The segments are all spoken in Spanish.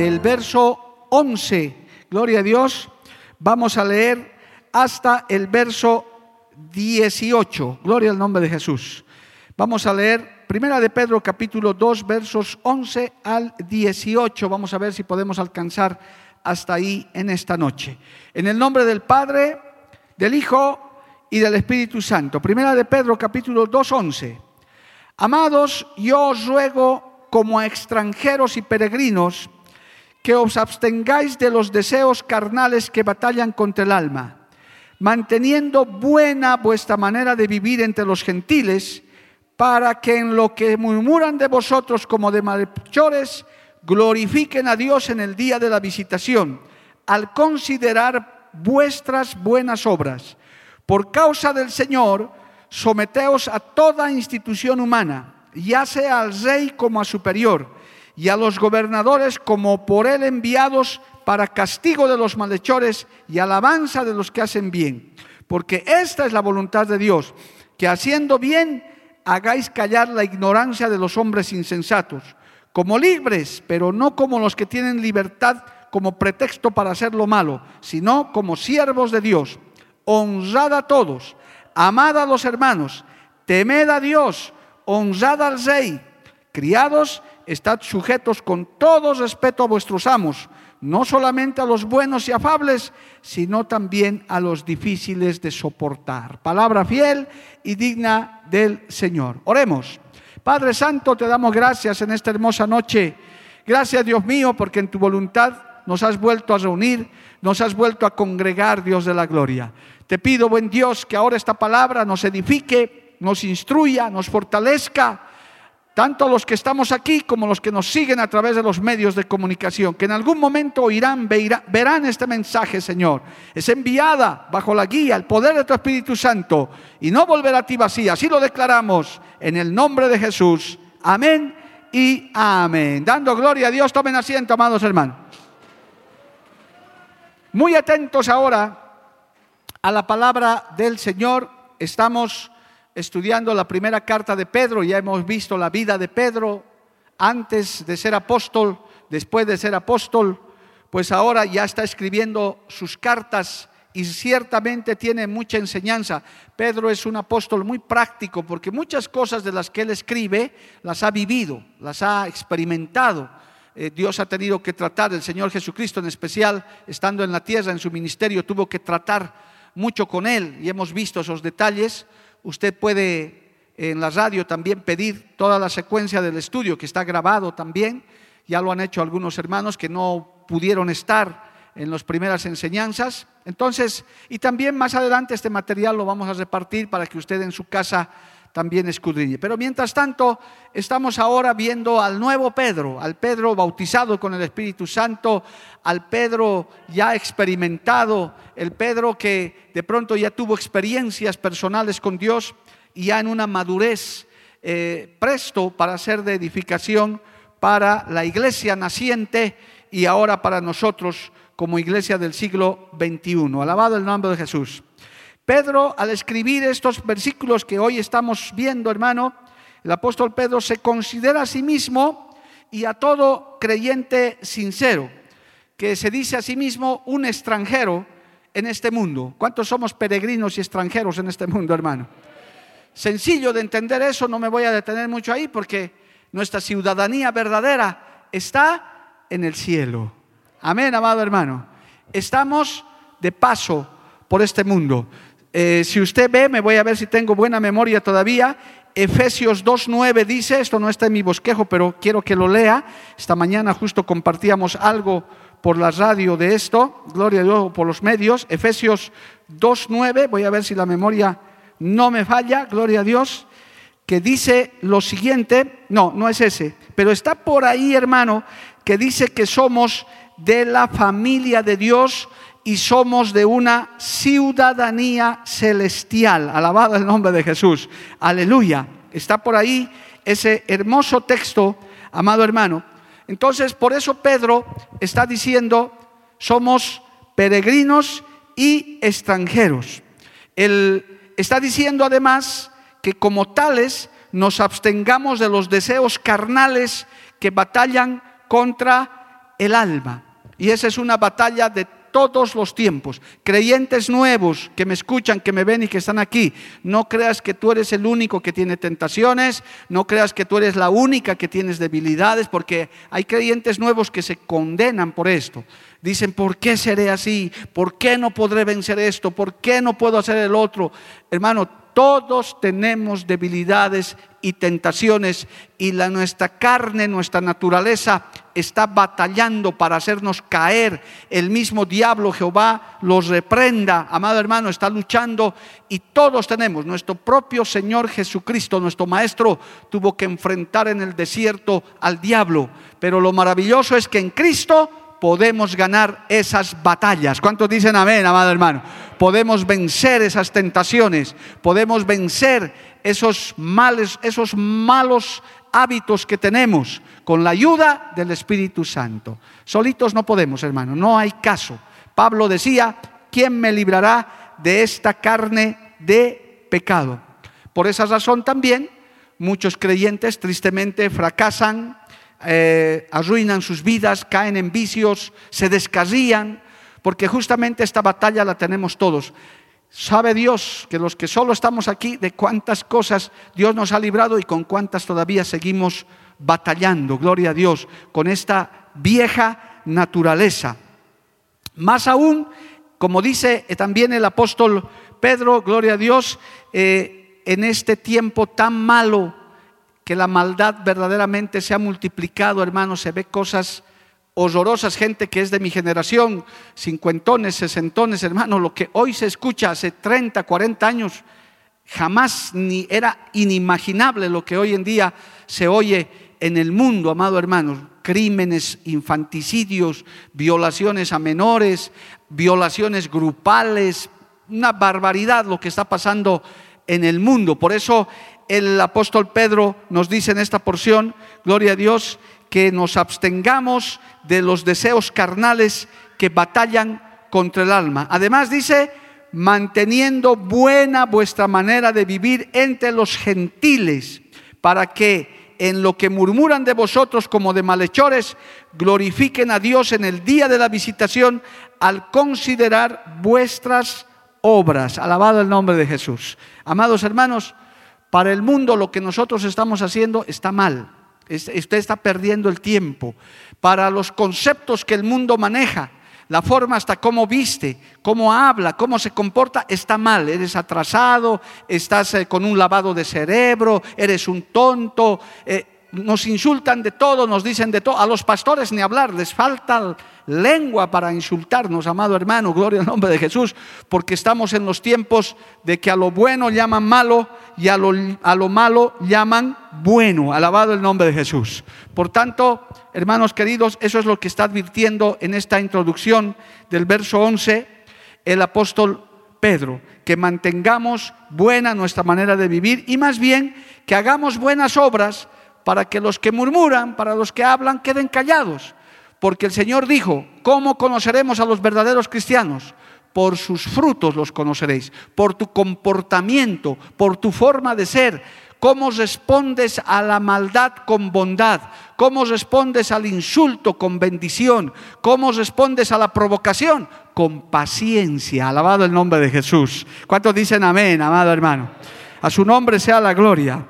Del verso 11, gloria a Dios, vamos a leer hasta el verso 18. Gloria al nombre de Jesús. Vamos a leer Primera de Pedro capítulo 2 versos 11 al 18. Vamos a ver si podemos alcanzar hasta ahí en esta noche. En el nombre del Padre, del Hijo y del Espíritu Santo. Primera de Pedro capítulo 2 11. Amados, yo os ruego como a extranjeros y peregrinos que os abstengáis de los deseos carnales que batallan contra el alma, manteniendo buena vuestra manera de vivir entre los gentiles, para que en lo que murmuran de vosotros como de malhechores, glorifiquen a Dios en el día de la visitación, al considerar vuestras buenas obras. Por causa del Señor, someteos a toda institución humana, ya sea al rey como a superior, y a los gobernadores como por él enviados para castigo de los malhechores y alabanza de los que hacen bien. Porque esta es la voluntad de Dios, que haciendo bien hagáis callar la ignorancia de los hombres insensatos, como libres, pero no como los que tienen libertad como pretexto para hacer lo malo, sino como siervos de Dios. Honrad a todos, amad a los hermanos, temed a Dios, honrad al rey, criados, estad sujetos con todo respeto a vuestros amos, no solamente a los buenos y afables, sino también a los difíciles de soportar. Palabra fiel y digna del Señor. Oremos. Padre Santo, te damos gracias en esta hermosa noche. Gracias, Dios mío, porque en tu voluntad nos has vuelto a reunir, nos has vuelto a congregar, Dios de la gloria. Te pido, buen Dios, que ahora esta palabra nos edifique, nos instruya, nos fortalezca tanto los que estamos aquí como los que nos siguen a través de los medios de comunicación, que en algún momento oirán, verán este mensaje, Señor. Es enviada bajo la guía, el poder de tu Espíritu Santo y no volverá a ti vacía. Así lo declaramos en el nombre de Jesús. Amén y amén. Dando gloria a Dios, tomen asiento, amados hermanos. Muy atentos ahora a la palabra del Señor. Estamos estudiando la primera carta de Pedro, ya hemos visto la vida de Pedro antes de ser apóstol, después de ser apóstol, pues ahora ya está escribiendo sus cartas y ciertamente tiene mucha enseñanza. Pedro es un apóstol muy práctico porque muchas cosas de las que él escribe las ha vivido, las ha experimentado. Eh, Dios ha tenido que tratar, el Señor Jesucristo en especial, estando en la tierra, en su ministerio, tuvo que tratar mucho con él y hemos visto esos detalles. Usted puede en la radio también pedir toda la secuencia del estudio que está grabado también. Ya lo han hecho algunos hermanos que no pudieron estar en las primeras enseñanzas. Entonces, y también más adelante este material lo vamos a repartir para que usted en su casa también escudriñe. Pero mientras tanto, estamos ahora viendo al nuevo Pedro, al Pedro bautizado con el Espíritu Santo, al Pedro ya experimentado, el Pedro que de pronto ya tuvo experiencias personales con Dios y ya en una madurez eh, presto para ser de edificación para la iglesia naciente y ahora para nosotros como iglesia del siglo XXI. Alabado el nombre de Jesús. Pedro, al escribir estos versículos que hoy estamos viendo, hermano, el apóstol Pedro se considera a sí mismo y a todo creyente sincero, que se dice a sí mismo un extranjero en este mundo. ¿Cuántos somos peregrinos y extranjeros en este mundo, hermano? Sencillo de entender eso, no me voy a detener mucho ahí porque nuestra ciudadanía verdadera está en el cielo. Amén, amado hermano. Estamos de paso por este mundo. Eh, si usted ve, me voy a ver si tengo buena memoria todavía. Efesios 2.9 dice, esto no está en mi bosquejo, pero quiero que lo lea. Esta mañana justo compartíamos algo por la radio de esto, gloria a Dios por los medios. Efesios 2.9, voy a ver si la memoria no me falla, gloria a Dios, que dice lo siguiente, no, no es ese, pero está por ahí, hermano, que dice que somos de la familia de Dios y somos de una ciudadanía celestial. Alabado el nombre de Jesús. Aleluya. Está por ahí ese hermoso texto, amado hermano. Entonces, por eso Pedro está diciendo, somos peregrinos y extranjeros. Él está diciendo además que como tales nos abstengamos de los deseos carnales que batallan contra el alma. Y esa es una batalla de todos los tiempos. Creyentes nuevos que me escuchan, que me ven y que están aquí, no creas que tú eres el único que tiene tentaciones, no creas que tú eres la única que tienes debilidades, porque hay creyentes nuevos que se condenan por esto. Dicen, ¿por qué seré así? ¿Por qué no podré vencer esto? ¿Por qué no puedo hacer el otro? Hermano, todos tenemos debilidades y tentaciones y la, nuestra carne, nuestra naturaleza está batallando para hacernos caer. El mismo diablo Jehová los reprenda. Amado hermano, está luchando y todos tenemos. Nuestro propio Señor Jesucristo, nuestro Maestro, tuvo que enfrentar en el desierto al diablo. Pero lo maravilloso es que en Cristo podemos ganar esas batallas. ¿Cuántos dicen amén, amado hermano? Podemos vencer esas tentaciones, podemos vencer esos males, esos malos hábitos que tenemos con la ayuda del Espíritu Santo. Solitos no podemos, hermano, no hay caso. Pablo decía, ¿quién me librará de esta carne de pecado? Por esa razón también muchos creyentes tristemente fracasan, eh, arruinan sus vidas, caen en vicios, se descarrían, porque justamente esta batalla la tenemos todos. Sabe Dios que los que solo estamos aquí, de cuántas cosas Dios nos ha librado y con cuántas todavía seguimos batallando, gloria a Dios, con esta vieja naturaleza. Más aún, como dice también el apóstol Pedro, gloria a Dios, eh, en este tiempo tan malo que la maldad verdaderamente se ha multiplicado, hermanos, se ve cosas horrorosas, gente que es de mi generación, cincuentones, sesentones, hermanos, lo que hoy se escucha hace 30, 40 años, jamás ni era inimaginable lo que hoy en día se oye en el mundo, amado hermanos, crímenes, infanticidios, violaciones a menores, violaciones grupales, una barbaridad lo que está pasando en el mundo. Por eso el apóstol Pedro nos dice en esta porción, gloria a Dios, que nos abstengamos de los deseos carnales que batallan contra el alma. Además dice, manteniendo buena vuestra manera de vivir entre los gentiles, para que en lo que murmuran de vosotros como de malhechores, glorifiquen a Dios en el día de la visitación al considerar vuestras obras. Alabado el nombre de Jesús. Amados hermanos, para el mundo lo que nosotros estamos haciendo está mal. Usted está perdiendo el tiempo. Para los conceptos que el mundo maneja, la forma hasta cómo viste, cómo habla, cómo se comporta, está mal. Eres atrasado, estás eh, con un lavado de cerebro, eres un tonto. Eh, nos insultan de todo, nos dicen de todo. A los pastores ni hablar, les falta lengua para insultarnos, amado hermano, gloria al nombre de Jesús, porque estamos en los tiempos de que a lo bueno llaman malo y a lo, a lo malo llaman bueno. Alabado el nombre de Jesús. Por tanto, hermanos queridos, eso es lo que está advirtiendo en esta introducción del verso 11 el apóstol Pedro, que mantengamos buena nuestra manera de vivir y más bien que hagamos buenas obras para que los que murmuran, para los que hablan, queden callados. Porque el Señor dijo, ¿cómo conoceremos a los verdaderos cristianos? Por sus frutos los conoceréis, por tu comportamiento, por tu forma de ser, cómo respondes a la maldad con bondad, cómo respondes al insulto con bendición, cómo respondes a la provocación con paciencia. Alabado el nombre de Jesús. ¿Cuántos dicen amén, amado hermano? A su nombre sea la gloria.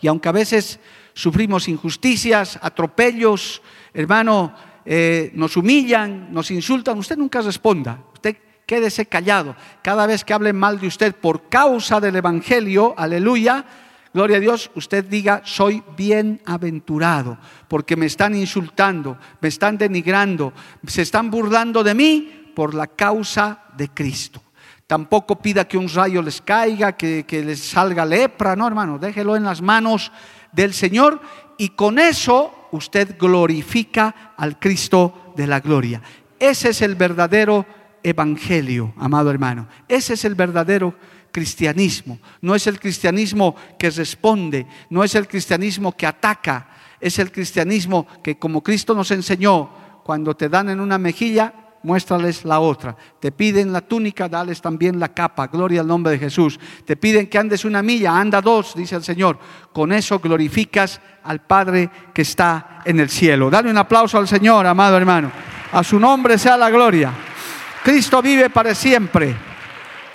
Y aunque a veces sufrimos injusticias, atropellos, hermano, eh, nos humillan, nos insultan, usted nunca responda. Usted quédese callado. Cada vez que hablen mal de usted por causa del Evangelio, aleluya, gloria a Dios, usted diga, soy bienaventurado, porque me están insultando, me están denigrando, se están burlando de mí por la causa de Cristo. Tampoco pida que un rayo les caiga, que, les salga lepra, no hermano, déjelo en las manos del Señor y con eso usted glorifica al Cristo de la gloria. Ese es el verdadero evangelio, amado hermano. Ese es el verdadero cristianismo. No es el cristianismo que responde, no es el cristianismo que ataca, es el cristianismo que como Cristo nos enseñó, cuando te dan en una mejilla, muéstrales la otra. Te piden la túnica, dales también la capa. Gloria al nombre de Jesús. Te piden que andes una milla, anda dos, dice el Señor. Con eso glorificas al Padre que está en el cielo. Dale un aplauso al Señor, amado hermano. A su nombre sea la gloria. Cristo vive para siempre.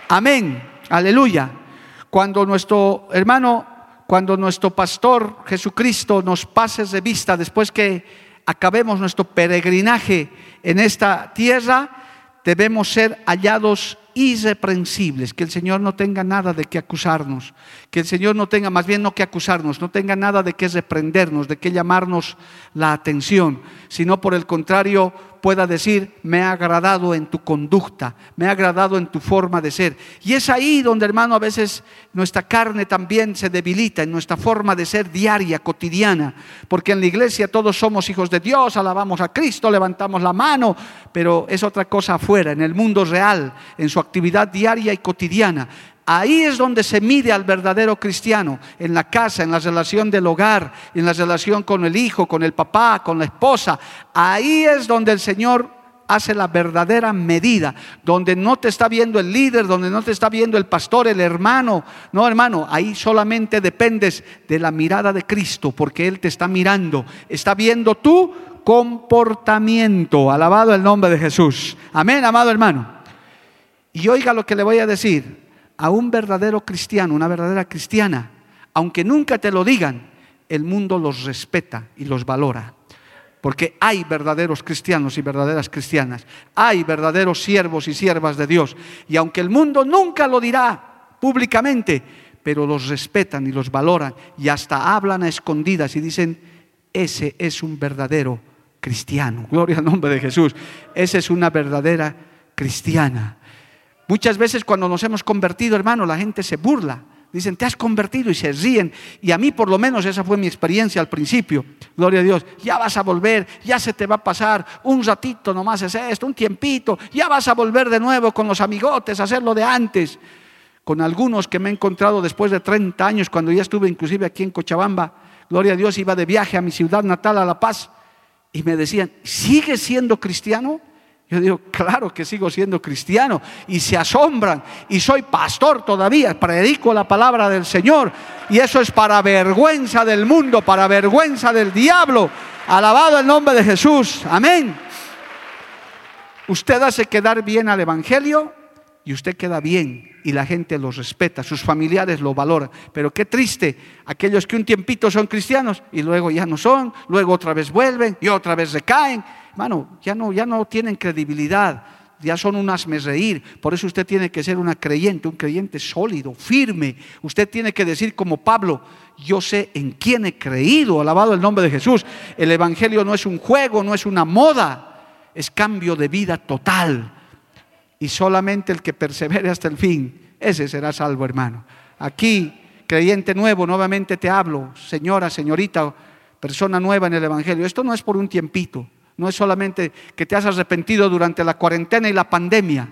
Amén. Aleluya. Cuando nuestro hermano, cuando nuestro pastor Jesucristo nos pase de vista después que acabemos nuestro peregrinaje en esta tierra, debemos ser hallados irreprensibles, que el Señor no tenga nada de que acusarnos, que el Señor no tenga, más bien no que acusarnos, no tenga nada de que reprendernos, de que llamarnos la atención, sino por el contrario pueda decir, me ha agradado en tu conducta, me ha agradado en tu forma de ser. Y es ahí donde, hermano, a veces nuestra carne también se debilita, en nuestra forma de ser diaria, cotidiana, porque en la iglesia todos somos hijos de Dios, alabamos a Cristo, levantamos la mano, pero es otra cosa afuera, en el mundo real, en su actividad diaria y cotidiana. Ahí es donde se mide al verdadero cristiano, en la casa, en la relación del hogar, en la relación con el hijo, con el papá, con la esposa. Ahí es donde el Señor hace la verdadera medida, donde no te está viendo el líder, donde no te está viendo el pastor, el hermano. No, hermano, ahí solamente dependes de la mirada de Cristo, porque Él te está mirando, está viendo tu comportamiento. Alabado el nombre de Jesús. Amén, amado hermano. Y oiga lo que le voy a decir a un verdadero cristiano, una verdadera cristiana, aunque nunca te lo digan, el mundo los respeta y los valora. Porque hay verdaderos cristianos y verdaderas cristianas, hay verdaderos siervos y siervas de Dios. Y aunque el mundo nunca lo dirá públicamente, pero los respetan y los valoran y hasta hablan a escondidas y dicen, ese es un verdadero cristiano. Gloria al nombre de Jesús. Esa es una verdadera cristiana. Muchas veces cuando nos hemos convertido, hermano, la gente se burla. Dicen, te has convertido y se ríen. Y a mí por lo menos esa fue mi experiencia al principio. Gloria a Dios. Ya vas a volver, ya se te va a pasar. Un ratito nomás es esto, un tiempito. Ya vas a volver de nuevo con los amigotes a hacer lo de antes. Con algunos que me he encontrado después de 30 años, cuando ya estuve inclusive aquí en Cochabamba. Gloria a Dios, iba de viaje a mi ciudad natal, a La Paz. Y me decían, ¿sigues siendo cristiano? Yo digo, claro que sigo siendo cristiano y se asombran y soy pastor todavía, predico la palabra del Señor y eso es para vergüenza del mundo, para vergüenza del diablo. Alabado el nombre de Jesús, amén. Usted hace quedar bien al Evangelio y usted queda bien y la gente lo respeta, sus familiares lo valoran. Pero qué triste aquellos que un tiempito son cristianos y luego ya no son, luego otra vez vuelven y otra vez recaen Hermano, ya no, ya no tienen credibilidad, ya son unas reír. Por eso usted tiene que ser una creyente, un creyente sólido, firme. Usted tiene que decir como Pablo, yo sé en quién he creído, alabado el nombre de Jesús. El Evangelio no es un juego, no es una moda, es cambio de vida total. Y solamente el que persevere hasta el fin, ese será salvo, hermano. Aquí, creyente nuevo, nuevamente te hablo, señora, señorita, persona nueva en el Evangelio. Esto no es por un tiempito. No es solamente que te has arrepentido durante la cuarentena y la pandemia.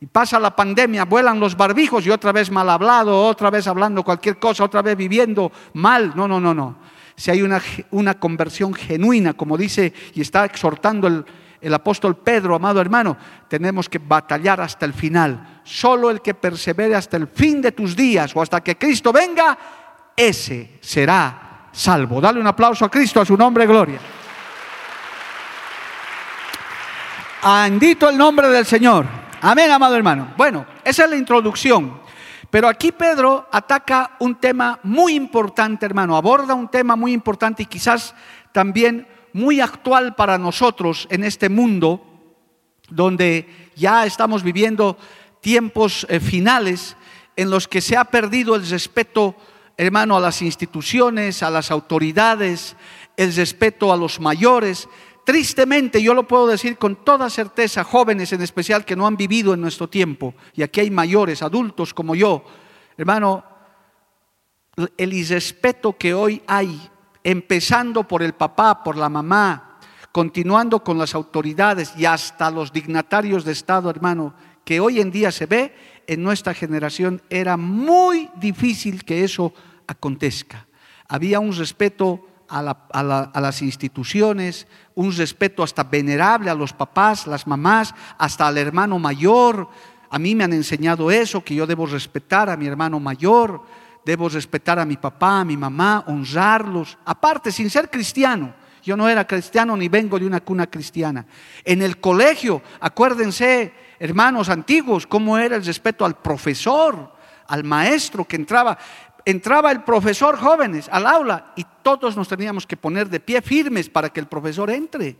Y pasa la pandemia, vuelan los barbijos y otra vez mal hablado, otra vez hablando cualquier cosa, otra vez viviendo mal. No, no, no, no. Si hay una, una conversión genuina, como dice y está exhortando el, el apóstol Pedro, amado hermano, tenemos que batallar hasta el final. Solo el que persevere hasta el fin de tus días o hasta que Cristo venga, ese será salvo. Dale un aplauso a Cristo, a su nombre, gloria. Andito el nombre del Señor. Amén, amado hermano. Bueno, esa es la introducción. Pero aquí Pedro ataca un tema muy importante, hermano. Aborda un tema muy importante y quizás también muy actual para nosotros en este mundo donde ya estamos viviendo tiempos eh, finales en los que se ha perdido el respeto, hermano, a las instituciones, a las autoridades, el respeto a los mayores, tristemente, yo lo puedo decir con toda certeza, jóvenes en especial que no han vivido en nuestro tiempo, y aquí hay mayores, adultos como yo, hermano, el irrespeto que hoy hay, empezando por el papá, por la mamá, continuando con las autoridades y hasta los dignatarios de Estado, hermano, que hoy en día se ve, en nuestra generación era muy difícil que eso acontezca. Había un respeto a, las instituciones, un respeto hasta venerable a los papás, las mamás, hasta al hermano mayor. A mí me han enseñado eso, que yo debo respetar a mi hermano mayor, debo respetar a mi papá, a mi mamá, honrarlos. Aparte, sin ser cristiano, yo no era cristiano ni vengo de una cuna cristiana. En el colegio, acuérdense, hermanos antiguos, cómo era el respeto al profesor, al maestro que entraba. Entraba el profesor jóvenes al aula y todos nos teníamos que poner de pie firmes para que el profesor entre.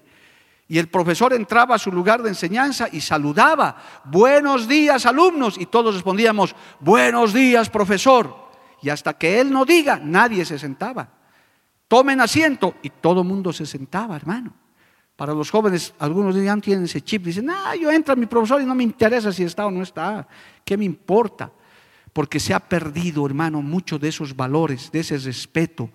Y el profesor entraba a su lugar de enseñanza y saludaba, buenos días alumnos, y todos respondíamos, buenos días profesor. Y hasta que él no diga, nadie se sentaba. Tomen asiento y todo el mundo se sentaba, hermano. Para los jóvenes, algunos ya tienen ese chip, dicen, ah, yo entro a mi profesor y no me interesa si está o no está, ¿qué me importa? Porque se ha perdido, hermano, mucho de esos valores, de ese respeto.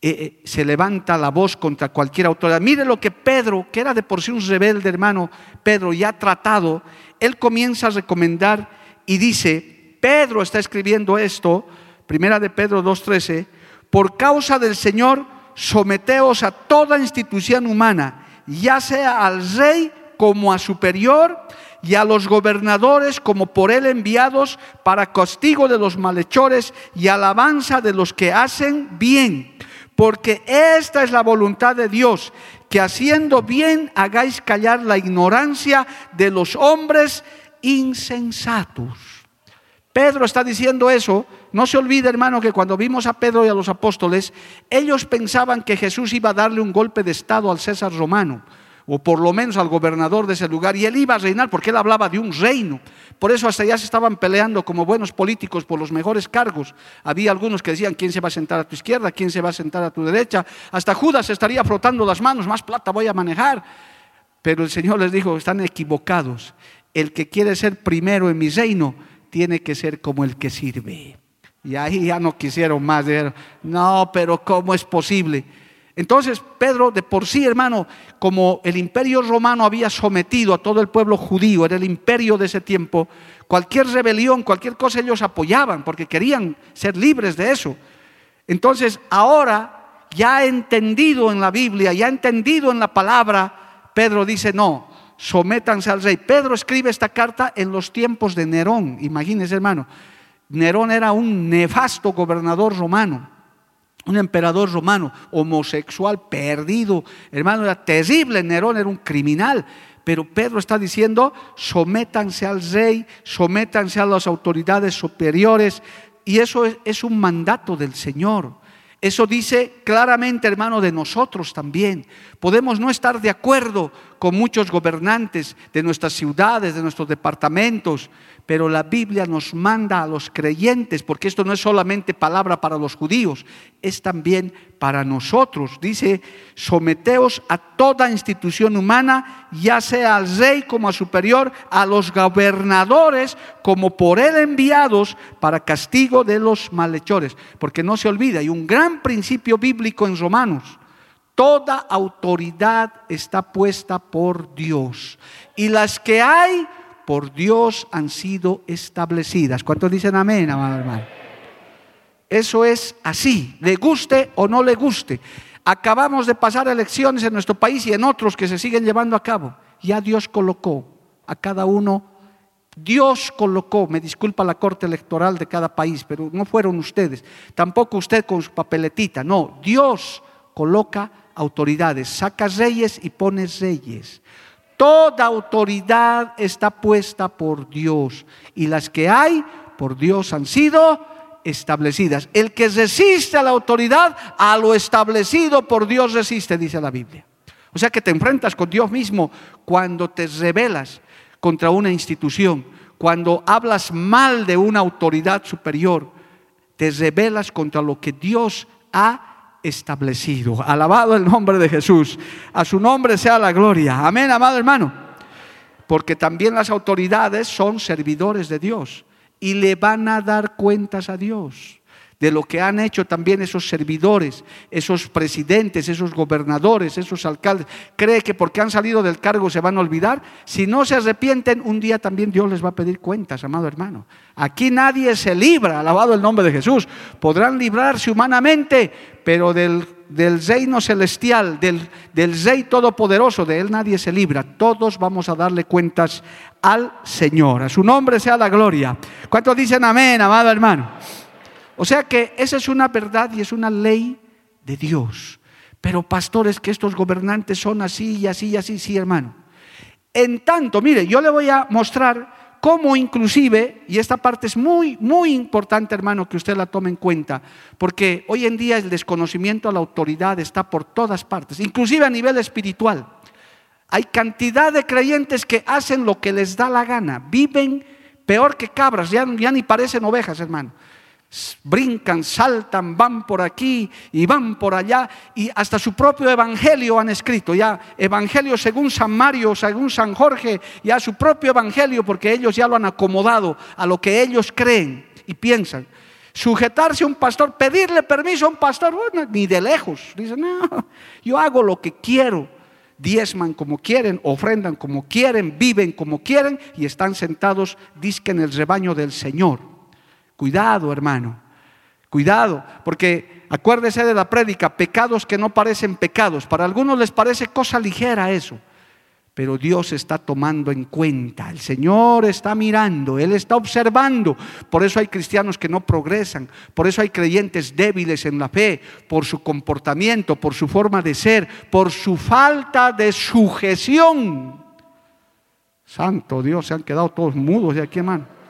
Eh, eh, se levanta la voz contra cualquier autoridad. Mire lo que Pedro, que era de por sí un rebelde, hermano, Pedro ya tratado, él comienza a recomendar y dice, Pedro está escribiendo esto, primera de Pedro 2.13, por causa del Señor, someteos a toda institución humana ya sea al rey como a superior y a los gobernadores como por él enviados para castigo de los malhechores y alabanza de los que hacen bien. Porque esta es la voluntad de Dios, que haciendo bien hagáis callar la ignorancia de los hombres insensatos. Pedro está diciendo eso. No se olvide, hermano, que cuando vimos a Pedro y a los apóstoles, ellos pensaban que Jesús iba a darle un golpe de Estado al César romano, o por lo menos al gobernador de ese lugar, y él iba a reinar porque él hablaba de un reino. Por eso hasta allá se estaban peleando como buenos políticos por los mejores cargos. Había algunos que decían, ¿quién se va a sentar a tu izquierda? ¿Quién se va a sentar a tu derecha? Hasta Judas estaría frotando las manos, más plata voy a manejar. Pero el Señor les dijo, están equivocados. El que quiere ser primero en mi reino, tiene que ser como el que sirve. Y ahí ya no quisieron más. no, pero ¿cómo es posible? Entonces Pedro, de por sí, hermano, como el imperio romano había sometido a todo el pueblo judío, era el imperio de ese tiempo, cualquier rebelión, cualquier cosa ellos apoyaban porque querían ser libres de eso. Entonces ahora, ya entendido en la Biblia, ya entendido en la palabra, Pedro dice, no, sométanse al rey. Pedro escribe esta carta en los tiempos de Nerón, imagínense hermano. Nerón era un nefasto gobernador romano, un emperador romano, homosexual, perdido. Hermano, era terrible, Nerón era un criminal. Pero Pedro está diciendo, sométanse al rey, sométanse a las autoridades superiores. Y eso es, es un mandato del Señor. Eso dice claramente, hermano, de nosotros también. Podemos no estar de acuerdo con muchos gobernantes de nuestras ciudades, de nuestros departamentos, pero la Biblia nos manda a los creyentes, porque esto no es solamente palabra para los judíos, es también para nosotros. Dice, someteos a toda institución humana, ya sea al rey como a superior, a los gobernadores como por él enviados para castigo de los malhechores. Porque no se olvida, hay un gran principio bíblico en Romanos. Toda autoridad está puesta por Dios. Y las que hay por Dios han sido establecidas. ¿Cuántos dicen amén, amado hermano? Eso es así, le guste o no le guste. Acabamos de pasar elecciones en nuestro país y en otros que se siguen llevando a cabo. Ya Dios colocó a cada uno, Dios colocó, me disculpa la corte electoral de cada país, pero no fueron ustedes, tampoco usted con su papeletita, no, Dios coloca autoridades, saca reyes y pone reyes. Toda autoridad está puesta por Dios y las que hay por Dios han sido establecidas. El que resiste a la autoridad, a lo establecido por Dios resiste, dice la Biblia. O sea que te enfrentas con Dios mismo cuando te rebelas contra una institución, cuando hablas mal de una autoridad superior, te rebelas contra lo que Dios ha establecido. Alabado el nombre de Jesús. A su nombre sea la gloria. Amén, amado hermano. Porque también las autoridades son servidores de Dios y le van a dar cuentas a Dios de lo que han hecho también esos servidores, esos presidentes, esos gobernadores, esos alcaldes. ¿Cree que porque han salido del cargo se van a olvidar? Si no se arrepienten, un día también Dios les va a pedir cuentas, amado hermano. Aquí nadie se libra, alabado el nombre de Jesús. Podrán librarse humanamente, pero del, del reino celestial, del, del rey todopoderoso, de él nadie se libra. Todos vamos a darle cuentas al Señor. A su nombre sea la gloria. ¿Cuántos dicen amén, amado hermano? O sea que esa es una verdad y es una ley de Dios. Pero pastores, que estos gobernantes son así y así y así, sí, hermano. En tanto, mire, yo le voy a mostrar cómo inclusive, y esta parte es muy, muy importante, hermano, que usted la tome en cuenta, porque hoy en día el desconocimiento a la autoridad está por todas partes, inclusive a nivel espiritual. Hay cantidad de creyentes que hacen lo que les da la gana, viven peor que cabras, ya, ya ni parecen ovejas, hermano brincan, saltan, van por aquí y van por allá y hasta su propio evangelio han escrito, ya evangelio según San Mario, según San Jorge, ya su propio evangelio porque ellos ya lo han acomodado a lo que ellos creen y piensan. Sujetarse a un pastor, pedirle permiso a un pastor, bueno, ni de lejos. Dicen, no, yo hago lo que quiero. Diezman como quieren, ofrendan como quieren, viven como quieren y están sentados, disque en el rebaño del Señor. Cuidado, hermano. Cuidado, porque acuérdese de la prédica, pecados que no parecen pecados. Para algunos les parece cosa ligera eso, pero Dios está tomando en cuenta, el Señor está mirando, Él está observando. Por eso hay cristianos que no progresan, por eso hay creyentes débiles en la fe, por su comportamiento, por su forma de ser, por su falta de sujeción. Santo Dios, se han quedado todos mudos de aquí, hermano.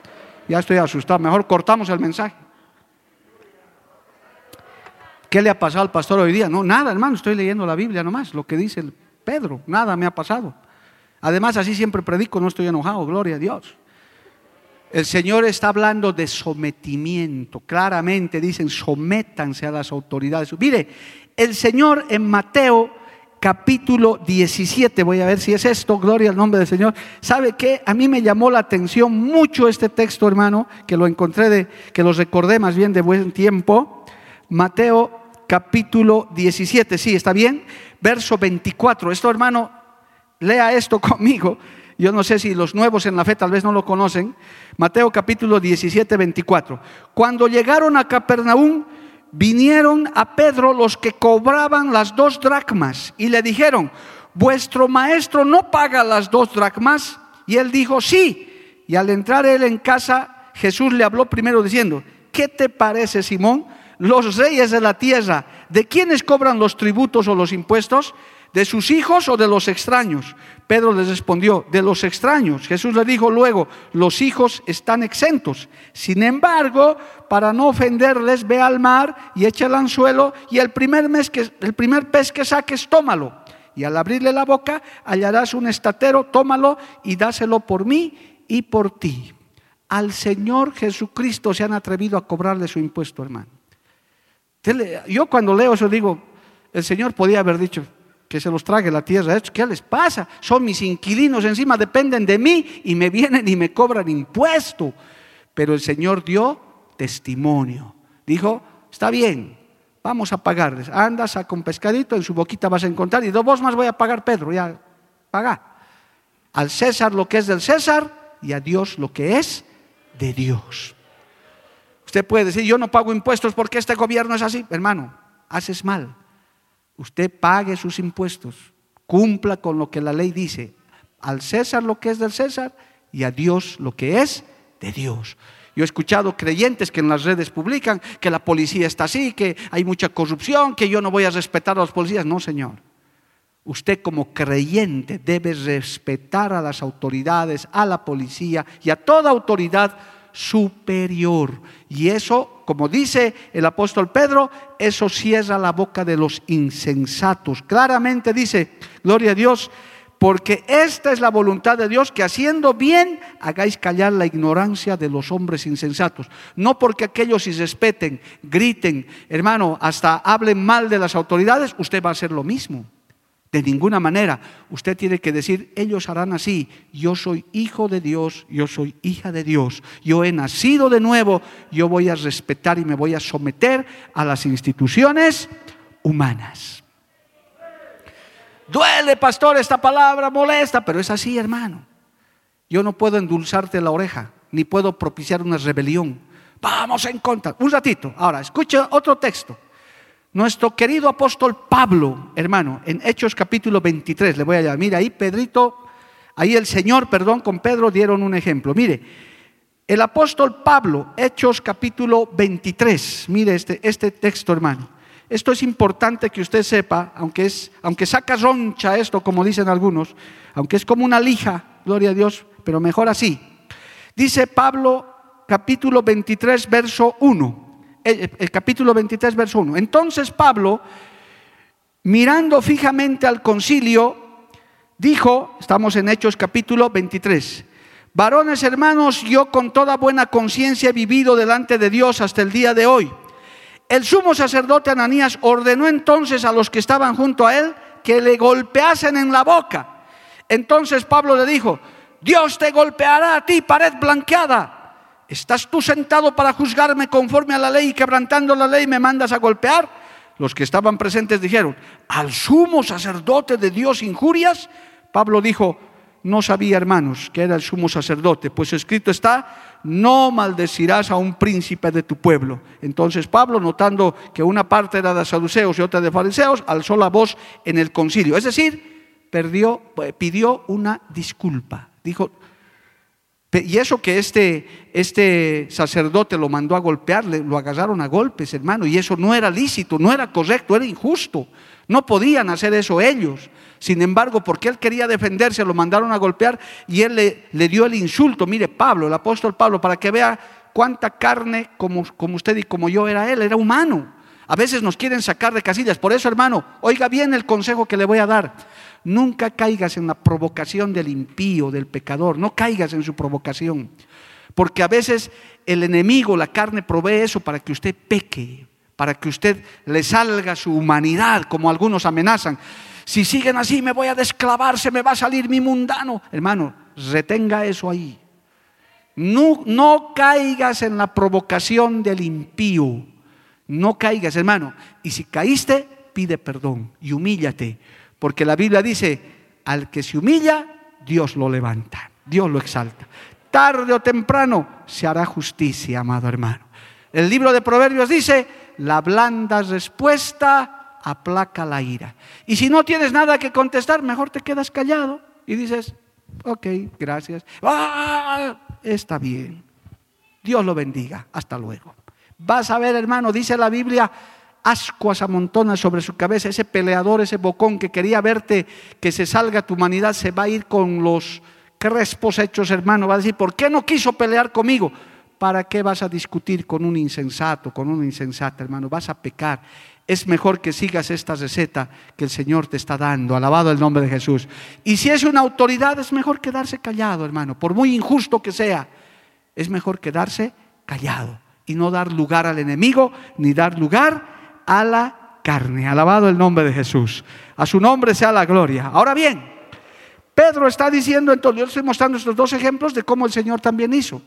Ya estoy asustado. Mejor cortamos el mensaje. ¿Qué le ha pasado al pastor hoy día? No, nada, hermano. Estoy leyendo la Biblia nomás, lo que dice el Pedro. Nada me ha pasado. Además, así siempre predico, no estoy enojado, gloria a Dios. El Señor está hablando de sometimiento. Claramente dicen, sométanse a las autoridades. Mire, el Señor en Mateo capítulo 17. Voy a ver si es esto, gloria al nombre del Señor. ¿Sabe qué? A mí me llamó la atención mucho este texto, hermano, que lo encontré, de, que lo recordé más bien de buen tiempo. Mateo capítulo 17, sí, ¿está bien? Verso 24. Esto, hermano, lea esto conmigo. Yo no sé si los nuevos en la fe tal vez no lo conocen. Mateo capítulo 17, 24. Cuando llegaron a Capernaum, vinieron a Pedro los que cobraban las dos dracmas y le dijeron, vuestro maestro no paga las dos dracmas. Y él dijo, sí. Y al entrar él en casa, Jesús le habló primero diciendo, ¿qué te parece, Simón? Los reyes de la tierra, ¿de quiénes cobran los tributos o los impuestos? ¿De sus hijos o de los extraños? Pedro les respondió, de los extraños. Jesús le dijo luego, los hijos están exentos. Sin embargo, para no ofenderles, ve al mar y echa el anzuelo y el primer, mes que, el primer pez que saques, tómalo. Y al abrirle la boca, hallarás un estatero, tómalo y dáselo por mí y por ti. Al Señor Jesucristo se han atrevido a cobrarle su impuesto, hermano. Yo cuando leo eso digo, el Señor podía haber dicho, que se los trague la tierra. ¿Qué les pasa? Son mis inquilinos encima, dependen de mí y me vienen y me cobran impuesto. Pero el Señor dio testimonio. Dijo, está bien, vamos a pagarles. Anda, saca un pescadito, en su boquita vas a encontrar y dos vos más voy a pagar, Pedro, ya, paga. Al César lo que es del César y a Dios lo que es de Dios. Usted puede decir, yo no pago impuestos porque este gobierno es así. Hermano, haces mal usted pague sus impuestos, cumpla con lo que la ley dice, al César lo que es del César y a Dios lo que es de Dios. Yo he escuchado creyentes que en las redes publican que la policía está así, que hay mucha corrupción, que yo no voy a respetar a los policías. No, Señor. Usted como creyente debe respetar a las autoridades, a la policía y a toda autoridad superior. Y eso, como dice el apóstol Pedro, eso cierra la boca de los insensatos. Claramente dice, gloria a Dios, porque esta es la voluntad de Dios, que haciendo bien hagáis callar la ignorancia de los hombres insensatos. No porque aquellos si respeten, griten, hermano, hasta hablen mal de las autoridades, usted va a hacer lo mismo. De ninguna manera. Usted tiene que decir, ellos harán así. Yo soy hijo de Dios, yo soy hija de Dios. Yo he nacido de nuevo, yo voy a respetar y me voy a someter a las instituciones humanas. Duele, pastor, esta palabra molesta, pero es así, hermano. Yo no puedo endulzarte la oreja, ni puedo propiciar una rebelión. Vamos en contra. Un ratito. Ahora, escucha otro texto. Nuestro querido apóstol Pablo, hermano, en Hechos capítulo 23, le voy a llamar. Mira, ahí Pedrito, ahí el Señor, perdón, con Pedro dieron un ejemplo. Mire, el apóstol Pablo, Hechos capítulo 23, mire este, este texto, hermano. Esto es importante que usted sepa, aunque, es, aunque saca roncha esto, como dicen algunos, aunque es como una lija, gloria a Dios, pero mejor así. Dice Pablo capítulo 23, verso 1. El, capítulo 23, verso 1. Entonces Pablo, mirando fijamente al concilio, dijo, estamos en Hechos capítulo 23, varones hermanos, yo con toda buena conciencia he vivido delante de Dios hasta el día de hoy. El sumo sacerdote Ananías ordenó entonces a los que estaban junto a él que le golpeasen en la boca. Entonces Pablo le dijo, Dios te golpeará a ti, pared blanqueada. ¿Estás tú sentado para juzgarme conforme a la ley y quebrantando la ley me mandas a golpear? Los que estaban presentes dijeron, ¿al sumo sacerdote de Dios injurias? Pablo dijo, no sabía, hermanos, que era el sumo sacerdote, pues escrito está, no maldecirás a un príncipe de tu pueblo. Entonces Pablo, notando que una parte era de saduceos y otra de fariseos, alzó la voz en el concilio. Es decir, perdió, pidió una disculpa. Dijo, y eso que este, este sacerdote lo mandó a golpearle, lo agarraron a golpes, hermano, y eso no era lícito, no era correcto, era injusto. No podían hacer eso ellos. Sin embargo, porque él quería defenderse, lo mandaron a golpear y él le, le dio el insulto. Mire, Pablo, el apóstol Pablo, para que vea cuánta carne como, como usted y como yo era él, era humano. A veces nos quieren sacar de casillas. Por eso, hermano, oiga bien el consejo que le voy a dar. Nunca caigas en la provocación del impío, del pecador. No caigas en su provocación. Porque a veces el enemigo, la carne, provee eso para que usted peque, para que usted le salga su humanidad, como algunos amenazan. Si siguen así, me voy a desclavar, se me va a salir mi mundano. Hermano, retenga eso ahí. No, no caigas en la provocación del impío. No caigas, hermano. Y si caíste, pide perdón y humíllate. Porque la Biblia dice, al que se humilla, Dios lo levanta, Dios lo exalta. Tarde o temprano se hará justicia, amado hermano. El libro de Proverbios dice, la blanda respuesta aplaca la ira. Y si no tienes nada que contestar, mejor te quedas callado y dices, ok, gracias. Ah, está bien. Dios lo bendiga. Hasta luego. Vas a ver, hermano, dice la Biblia, ascuas amontonas sobre su cabeza. Ese peleador, ese bocón que quería verte que se salga tu humanidad, se va a ir con los crespos hechos, hermano. Va a decir, ¿por qué no quiso pelear conmigo? ¿Para qué vas a discutir con un insensato, con una insensata, hermano? Vas a pecar es mejor que sigas esta receta que el Señor te está dando. Alabado el nombre de Jesús. Y si es una autoridad, es mejor quedarse callado, hermano. Por muy injusto que sea, es mejor quedarse callado y no dar lugar al enemigo ni dar lugar a la carne. Alabado el nombre de Jesús. A su nombre sea la gloria. Ahora bien, Pedro está diciendo, entonces yo estoy mostrando estos dos ejemplos de cómo el Señor también hizo.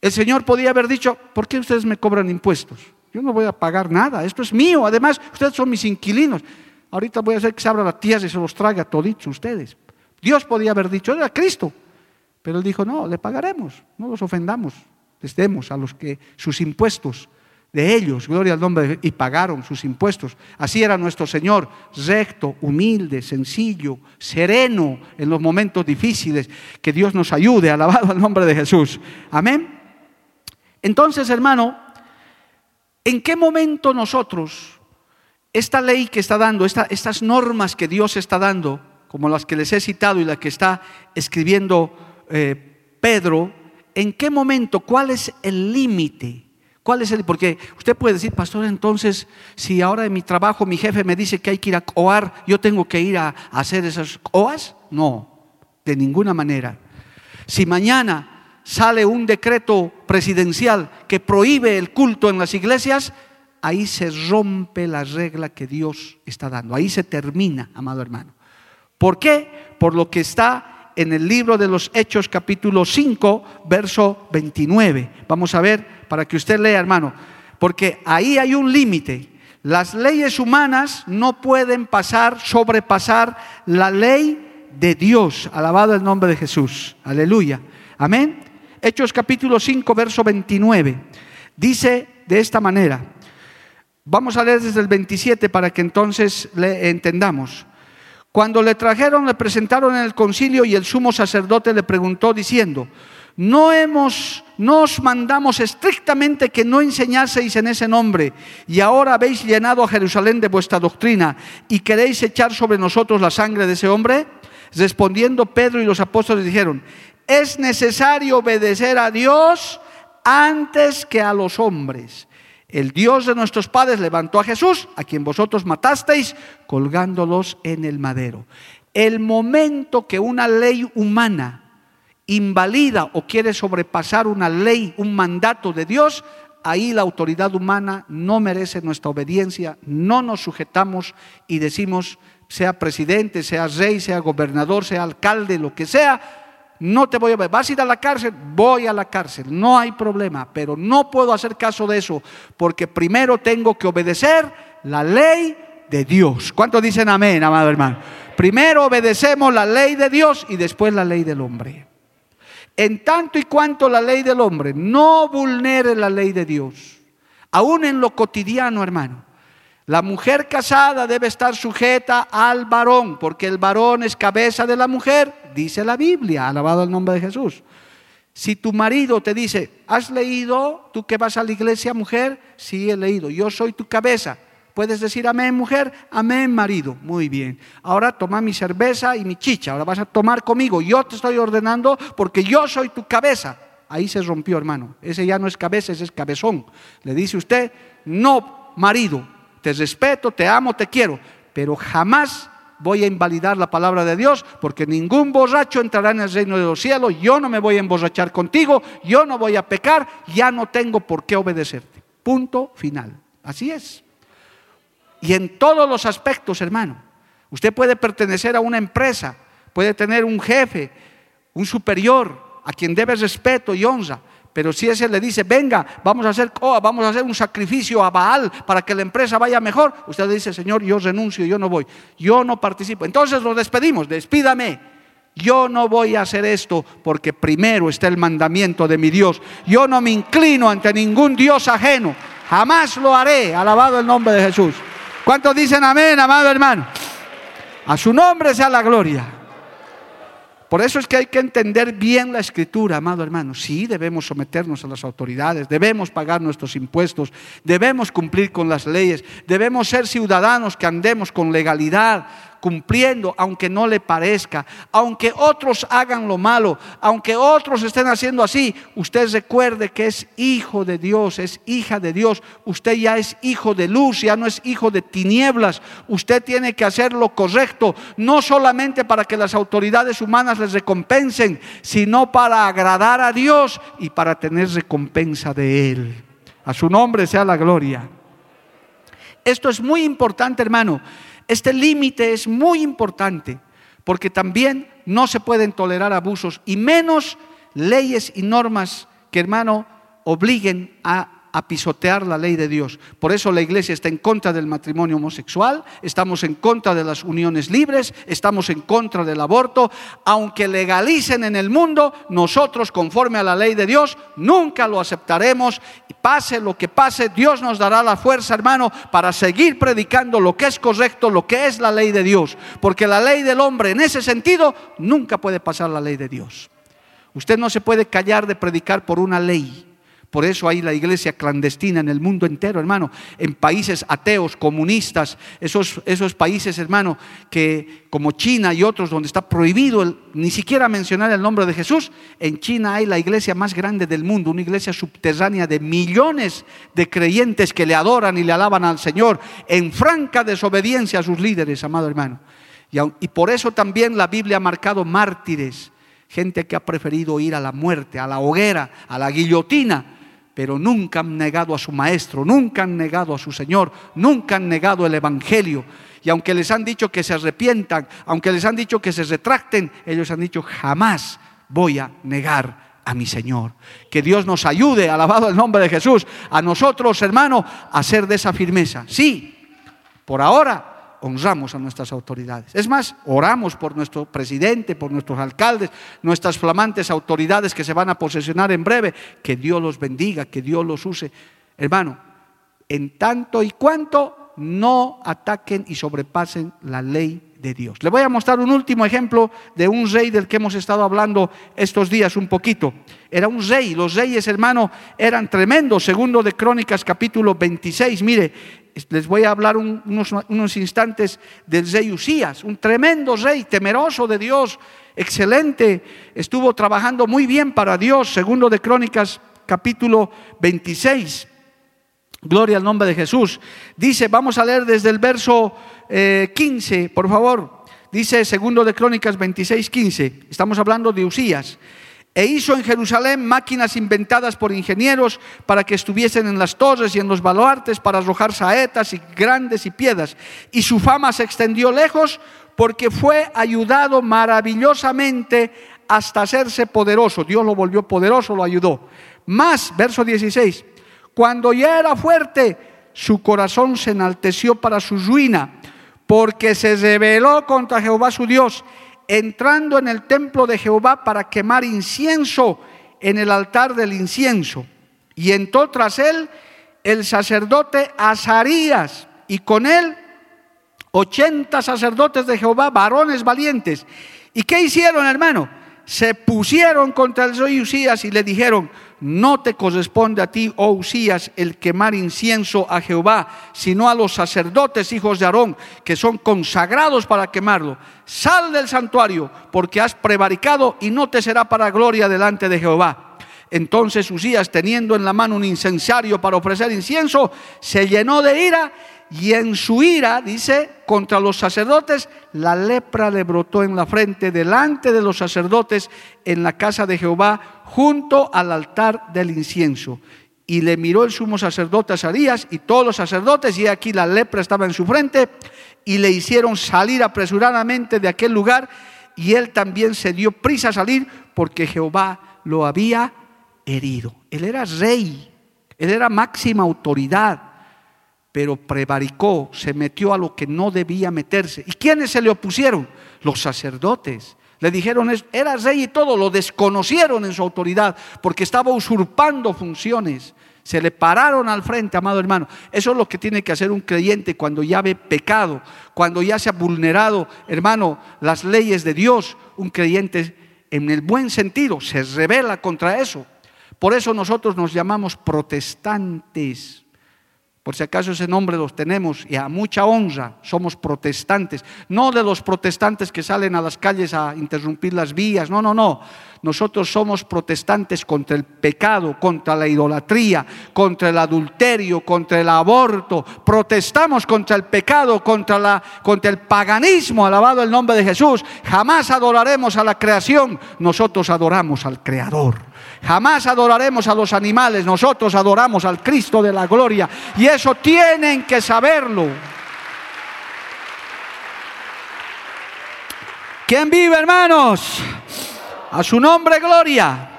El Señor podía haber dicho, ¿por qué ustedes me cobran impuestos? Yo no voy a pagar nada, esto es mío. Además, ustedes son mis inquilinos. Ahorita voy a hacer que se abra la tierra y se los traiga toditos ustedes. Dios podía haber dicho, era Cristo. Pero él dijo, no, le pagaremos, no los ofendamos, les demos a los que sus impuestos de ellos, gloria al nombre, y pagaron sus impuestos. Así era nuestro Señor, recto, humilde, sencillo, sereno en los momentos difíciles. Que Dios nos ayude, alabado al nombre de Jesús. Amén. Entonces, hermano, ¿En qué momento nosotros, esta ley que está dando, estas normas que Dios está dando, como las que les he citado y las que está escribiendo eh, Pedro, ¿en qué momento, cuál es el límite? ¿Cuál es el? Porque usted puede decir, pastor, entonces, si ahora en mi trabajo mi jefe me dice que hay que ir a OAR, ¿yo tengo que ir a, hacer esas OAS? No, de ninguna manera. Si mañana sale un decreto presidencial que prohíbe el culto en las iglesias, ahí se rompe la regla que Dios está dando. Ahí se termina, amado hermano. ¿Por qué? Por lo que está en el libro de los Hechos capítulo 5, verso 29. Vamos a ver para que usted lea, hermano, porque ahí hay un límite. Las leyes humanas no pueden pasar, sobrepasar la ley de Dios. Alabado el nombre de Jesús. Aleluya. Amén. Hechos capítulo 5, verso 29. Dice de esta manera. Vamos a leer desde el 27 para que entonces le entendamos. Cuando le trajeron, le presentaron en el concilio y el sumo sacerdote le preguntó diciendo, no hemos, nos mandamos estrictamente que no enseñaseis en ese nombre, y ahora habéis llenado a Jerusalén de vuestra doctrina, y queréis echar sobre nosotros la sangre de ese hombre. Respondiendo Pedro y los apóstoles dijeron, es necesario obedecer a Dios antes que a los hombres. El Dios de nuestros padres levantó a Jesús, a quien vosotros matasteis, colgándolos en el madero. El momento que una ley humana invalida o quiere sobrepasar una ley, un mandato de Dios, ahí la autoridad humana no merece nuestra obediencia, no nos sujetamos y decimos, sea presidente, sea rey, sea gobernador, sea alcalde, lo que sea, no te voy a ver, vas a ir a la cárcel, voy a la cárcel, no hay problema, pero no puedo hacer caso de eso, porque primero tengo que obedecer la ley de Dios. ¿Cuántos dicen amén, amado hermano? Primero obedecemos la ley de Dios y después la ley del hombre. En tanto y cuanto la ley del hombre no vulnere la ley de Dios, aún en lo cotidiano, hermano. La mujer casada debe estar sujeta al varón, porque el varón es cabeza de la mujer, dice la Biblia, alabado el nombre de Jesús. Si tu marido te dice, ¿has leído? ¿Tú que vas a la iglesia, mujer? Sí, he leído. Yo soy tu cabeza. Puedes decir amén, mujer, amén, marido. Muy bien. Ahora toma mi cerveza y mi chicha. Ahora vas a tomar conmigo. Yo te estoy ordenando porque yo soy tu cabeza. Ahí se rompió, hermano. Ese ya no es cabeza, ese es cabezón. Le dice usted, no, marido, te respeto, te amo, te quiero, pero jamás voy a invalidar la palabra de Dios, porque ningún borracho entrará en el reino de los cielos, yo no me voy a emborrachar contigo, yo no voy a pecar, ya no tengo por qué obedecerte. Punto final. Así es. Y en todos los aspectos, hermano. Usted puede pertenecer a una empresa, puede tener un jefe, un superior, a quien debe respeto y honra. Pero si ese le dice, venga, vamos a hacer oh, vamos a hacer un sacrificio a Baal para que la empresa vaya mejor, usted le dice, Señor, yo renuncio, yo no voy, yo no participo. Entonces lo despedimos, despídame. Yo no voy a hacer esto porque primero está el mandamiento de mi Dios. Yo no me inclino ante ningún Dios ajeno. Jamás lo haré. Alabado el nombre de Jesús. ¿Cuántos dicen amén, amado hermano? A su nombre sea la gloria. Por eso es que hay que entender bien la escritura, amado hermano. Sí, debemos someternos a las autoridades, debemos pagar nuestros impuestos, debemos cumplir con las leyes, debemos ser ciudadanos que andemos con legalidad, cumpliendo, aunque no le parezca, aunque otros hagan lo malo, aunque otros estén haciendo así, usted recuerde que es hijo de Dios, es hija de Dios, usted ya es hijo de luz, ya no es hijo de tinieblas, usted tiene que hacer lo correcto, no solamente para que las autoridades humanas les recompensen, sino para agradar a Dios y para tener recompensa de Él. A su nombre sea la gloria. Esto es muy importante, hermano. Este límite es muy importante porque también no se pueden tolerar abusos y menos leyes y normas que, hermano, obliguen a a pisotear la ley de Dios. Por eso la iglesia está en contra del matrimonio homosexual, estamos en contra de las uniones libres, estamos en contra del aborto. Aunque legalicen en el mundo, nosotros conforme a la ley de Dios nunca lo aceptaremos. Y pase lo que pase, Dios nos dará la fuerza, hermano, para seguir predicando lo que es correcto, lo que es la ley de Dios. Porque la ley del hombre en ese sentido nunca puede pasar la ley de Dios. Usted no se puede callar de predicar por una ley Por eso hay la iglesia clandestina en el mundo entero, hermano, en países ateos, comunistas, esos, esos países, hermano, que como China y otros donde está prohibido ni siquiera mencionar el nombre de Jesús, en China hay la iglesia más grande del mundo, una iglesia subterránea de millones de creyentes que le adoran y le alaban al Señor en franca desobediencia a sus líderes, amado hermano. Y, y por eso también la Biblia ha marcado mártires, gente que ha preferido ir a la muerte, a la hoguera, a la guillotina pero nunca han negado a su maestro, nunca han negado a su Señor, nunca han negado el Evangelio. Y aunque les han dicho que se arrepientan, aunque les han dicho que se retracten, ellos han dicho, jamás voy a negar a mi Señor. Que Dios nos ayude, alabado el nombre de Jesús, a nosotros, hermano, a ser de esa firmeza. Sí, por ahora honramos a nuestras autoridades. Es más, oramos por nuestro presidente, por nuestros alcaldes, nuestras flamantes autoridades que se van a posesionar en breve. Que Dios los bendiga, que Dios los use. Hermano, en tanto y cuanto no ataquen y sobrepasen la ley de Dios. Le voy a mostrar un último ejemplo de un rey del que hemos estado hablando estos días un poquito. Era un rey, los reyes, hermano, eran tremendos. Segundo de Crónicas capítulo 26, mire, les voy a hablar unos, unos, instantes del rey Usías, un tremendo rey, temeroso de Dios, excelente, estuvo trabajando muy bien para Dios, segundo de Crónicas capítulo 26. Gloria al nombre de Jesús. Dice, vamos a leer desde el verso 15, eh, por favor. Dice segundo de Crónicas 26, 15. Estamos hablando de Usías e hizo en Jerusalén máquinas inventadas por ingenieros para que estuviesen en las torres y en los baluartes para arrojar saetas y grandes y piedras. Y su fama se extendió lejos porque fue ayudado maravillosamente hasta hacerse poderoso. Dios lo volvió poderoso, lo ayudó. Más, verso 16, cuando ya era fuerte, su corazón se enalteció para su ruina, porque se rebeló contra Jehová su Dios entrando en el templo de Jehová para quemar incienso en el altar del incienso. Y entró tras él el sacerdote Azarías y con él ochenta sacerdotes de Jehová, varones valientes. ¿Y qué hicieron, hermano? Se pusieron contra el rey Usías y le dijeron, no te corresponde a ti, oh Usías, el quemar incienso a Jehová, sino a los sacerdotes, hijos de Aarón, que son consagrados para quemarlo. Sal del santuario, porque has prevaricado y no te será para gloria delante de Jehová. Entonces Usías, teniendo en la mano un incensario para ofrecer incienso, se llenó de ira y en su ira, dice, contra los sacerdotes, la lepra le brotó en la frente delante de los sacerdotes en la casa de Jehová, junto al altar del incienso. Y le miró el sumo sacerdote Azarías y todos los sacerdotes, y aquí la lepra estaba en su frente, y le hicieron salir apresuradamente de aquel lugar, y él también se dio prisa a salir porque Jehová lo había herido. Él era rey, él era máxima autoridad pero prevaricó, se metió a lo que no debía meterse. ¿Y quiénes se le opusieron? Los sacerdotes. Le dijeron, era rey y todo, lo desconocieron en su autoridad porque estaba usurpando funciones. Se le pararon al frente, amado hermano. Eso es lo que tiene que hacer un creyente cuando ya ve pecado, cuando ya se ha vulnerado, hermano, las leyes de Dios. Un creyente en el buen sentido se revela contra eso. Por eso nosotros nos llamamos protestantes. Por si acaso ese nombre los tenemos y a mucha honra somos protestantes. No de los protestantes que salen a las calles a interrumpir las vías. No, no, no. Nosotros somos protestantes contra el pecado, contra la idolatría, contra el adulterio, contra el aborto. Protestamos contra el pecado, contra, la, contra el paganismo. Alabado el nombre de Jesús. Jamás adoraremos a la creación. Nosotros adoramos al Creador. Jamás adoraremos a los animales, nosotros adoramos al Cristo de la gloria. Y eso tienen que saberlo. ¿Quién vive, hermanos? A su nombre, gloria.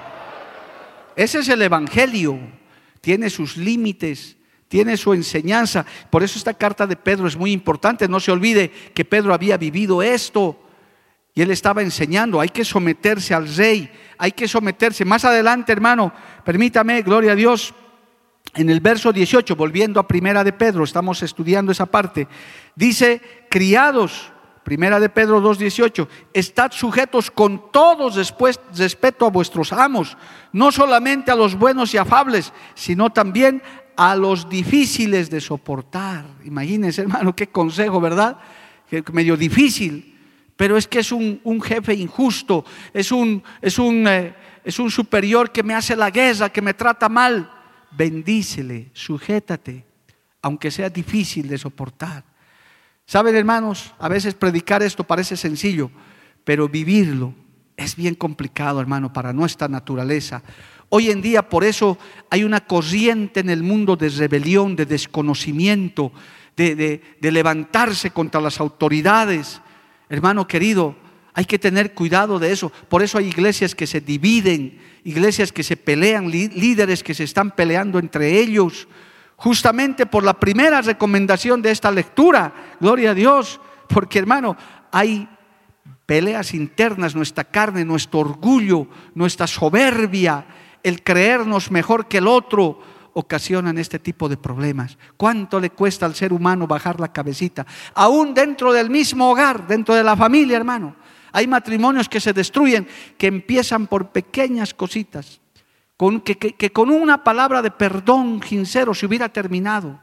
Ese es el Evangelio. Tiene sus límites, tiene su enseñanza. Por eso esta carta de Pedro es muy importante. No se olvide que Pedro había vivido esto. Y él estaba enseñando, hay que someterse al rey, hay que someterse. Más adelante, hermano, permítame, gloria a Dios, en el verso 18, volviendo a primera de Pedro, estamos estudiando esa parte, dice, criados, Primera de Pedro 2.18, estad sujetos con todos después respeto a vuestros amos, no solamente a los buenos y afables, sino también a los difíciles de soportar. Imagínense, hermano, qué consejo, ¿verdad? medio difícil, pero es que es un, jefe injusto, es un, es, un, eh, es un superior que me hace la guerra, que me trata mal. Bendícele, sujétate, aunque sea difícil de soportar. Saben, hermanos, a veces predicar esto parece sencillo, pero vivirlo es bien complicado, hermano, para nuestra naturaleza. Hoy en día por eso hay una corriente en el mundo de rebelión, de desconocimiento, de, levantarse contra las autoridades. Hermano querido, hay que tener cuidado de eso. Por eso hay iglesias que se dividen, iglesias que se pelean, líderes que se están peleando entre ellos. Justamente por la primera recomendación de esta lectura. Gloria a Dios. Porque hermano, hay peleas internas, nuestra carne, nuestro orgullo, nuestra soberbia, el creernos mejor que el otro ocasionan este tipo de problemas. ¿Cuánto le cuesta al ser humano bajar la cabecita? Aún dentro del mismo hogar, dentro de la familia, hermano. Hay matrimonios que se destruyen, que empiezan por pequeñas cositas, que con una palabra de perdón sincero se hubiera terminado,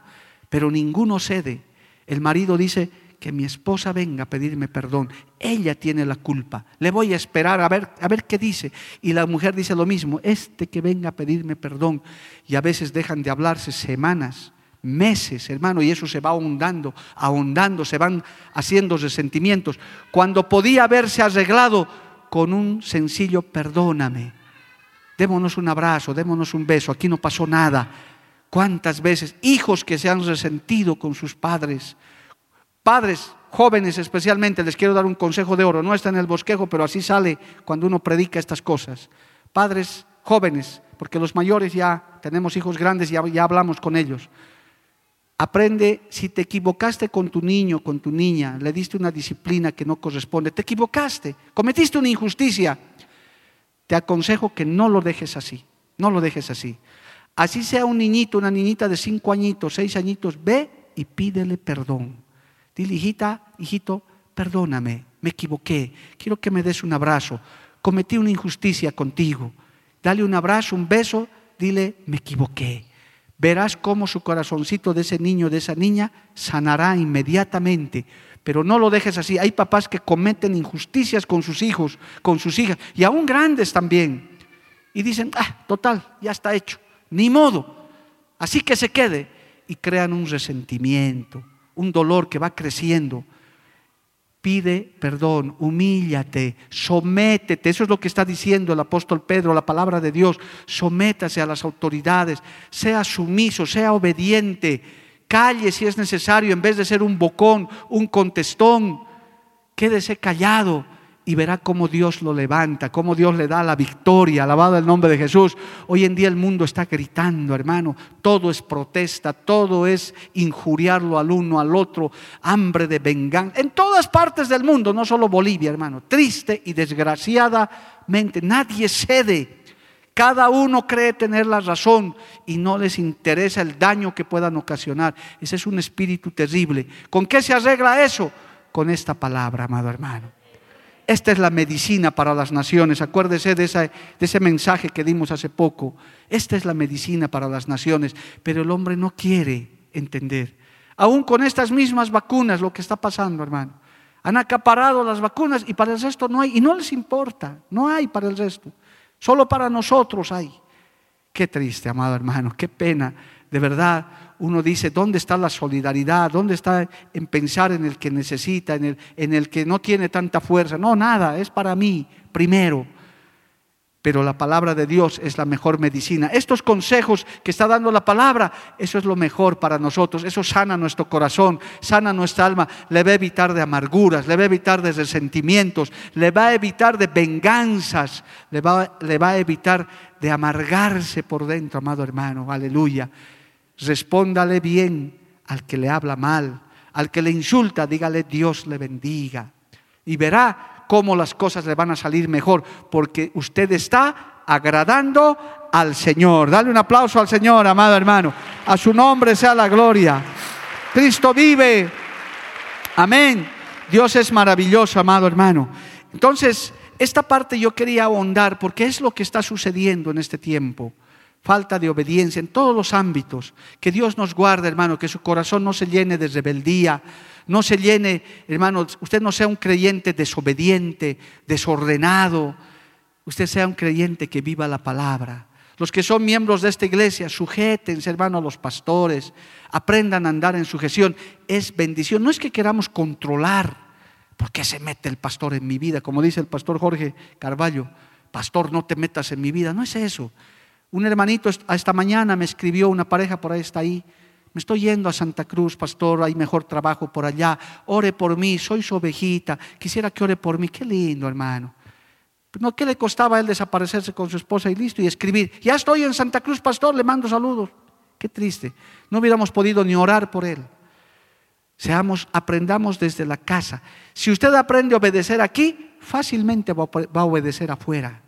pero ninguno cede. El marido dice, que mi esposa venga a pedirme perdón. Ella tiene la culpa. Le voy a esperar a ver, a ver qué dice. Y la mujer dice lo mismo, este que venga a pedirme perdón. Y a veces dejan de hablarse semanas, meses, hermano, y eso se va ahondando, ahondando, se van haciendo resentimientos. Cuando podía haberse arreglado con un sencillo perdóname. Démonos un abrazo, démonos un beso, aquí no pasó nada. ¿Cuántas veces hijos que se han resentido con sus padres? Padres, jóvenes especialmente, les quiero dar un consejo de oro. No está en el bosquejo, pero así sale cuando uno predica estas cosas. Padres jóvenes, porque los mayores ya tenemos hijos grandes y ya, ya hablamos con ellos. Aprende, si te equivocaste con tu niño, con tu niña, le diste una disciplina que no corresponde, te equivocaste, cometiste una injusticia, te aconsejo que no lo dejes así, no lo dejes así. Así sea un niñito, una niñita de cinco añitos, seis añitos, ve y pídele perdón. Dile, hijita, hijito, perdóname, me equivoqué, quiero que me des un abrazo, cometí una injusticia contigo. Dale un abrazo, un beso, dile, me equivoqué. Verás cómo su corazoncito de ese niño, de esa niña, sanará inmediatamente. Pero no lo dejes así. Hay papás que cometen injusticias con sus hijos, con sus hijas, y aún grandes también. Y dicen, ah, total, ya está hecho. Ni modo. Así que se quede. Y crean un resentimiento, un dolor que va creciendo. Pide perdón, humíllate, sométete. Eso es lo que está diciendo el apóstol Pedro, la palabra de Dios. Sométase a las autoridades, sea sumiso, sea obediente, calle si es necesario, en vez de ser un bocón, un contestón. Quédese callado y verá cómo Dios lo levanta, cómo Dios le da la victoria. Alabado el nombre de Jesús. Hoy en día el mundo está gritando, hermano. Todo es protesta, todo es injuriarlo al uno al otro, hambre de venganza. En todas partes del mundo, no solo Bolivia, hermano. Triste y desgraciadamente, nadie cede. Cada uno cree tener la razón y no les interesa el daño que puedan ocasionar. Ese es un espíritu terrible. ¿Con qué se arregla eso? Con esta palabra, amado hermano. Esta es la medicina para las naciones. Acuérdese de, de, ese mensaje que dimos hace poco. Esta es la medicina para las naciones. Pero el hombre no quiere entender. Aún con estas mismas vacunas, lo que está pasando, hermano. Han acaparado las vacunas y para el resto no hay. Y no les importa. No hay para el resto. Solo para nosotros hay. Qué triste, amado hermano. Qué pena. De verdad, uno dice, ¿dónde está la solidaridad? ¿Dónde está en pensar en el que necesita, en el, en el que no tiene tanta fuerza? No, nada, es para mí primero. Pero la palabra de Dios es la mejor medicina. Estos consejos que está dando la palabra, eso es lo mejor para nosotros. Eso sana nuestro corazón, sana nuestra alma. Le va a evitar de amarguras, le va a evitar de resentimientos, le va a evitar de venganzas, le va, le va a evitar de amargarse por dentro, amado hermano. Aleluya respóndale bien al que le habla mal, al que le insulta, dígale Dios le bendiga. Y verá cómo las cosas le van a salir mejor, porque usted está agradando al Señor. Dale un aplauso al Señor, amado hermano. A su nombre sea la gloria. Cristo vive. Amén. Dios es maravilloso, amado hermano. Entonces, esta parte yo quería ahondar porque es lo que está sucediendo en este tiempo. Falta de obediencia en todos los ámbitos. Que Dios nos guarde, hermano, que su corazón no se llene de rebeldía, no se llene, hermano, usted no sea un creyente desobediente, desordenado. Usted sea un creyente que viva la palabra. Los que son miembros de esta iglesia, sujétense, hermano, a los pastores, aprendan a andar en sujeción. Es bendición. No es que queramos controlar ¿Por qué se mete el pastor en mi vida? Como dice el pastor Jorge Carballo, pastor, no te metas en mi vida. No es eso. Un hermanito esta mañana me escribió, una pareja por ahí está ahí. Me estoy yendo a Santa Cruz, pastor, hay mejor trabajo por allá. Ore por mí, soy su ovejita. Quisiera que ore por mí. Qué lindo, hermano. No, ¿qué le costaba a él desaparecerse con su esposa y listo? Y escribir, ya estoy en Santa Cruz, pastor, le mando saludos. Qué triste. No hubiéramos podido ni orar por él. Seamos, aprendamos desde la casa. Si usted aprende a obedecer aquí, fácilmente va a obedecer afuera,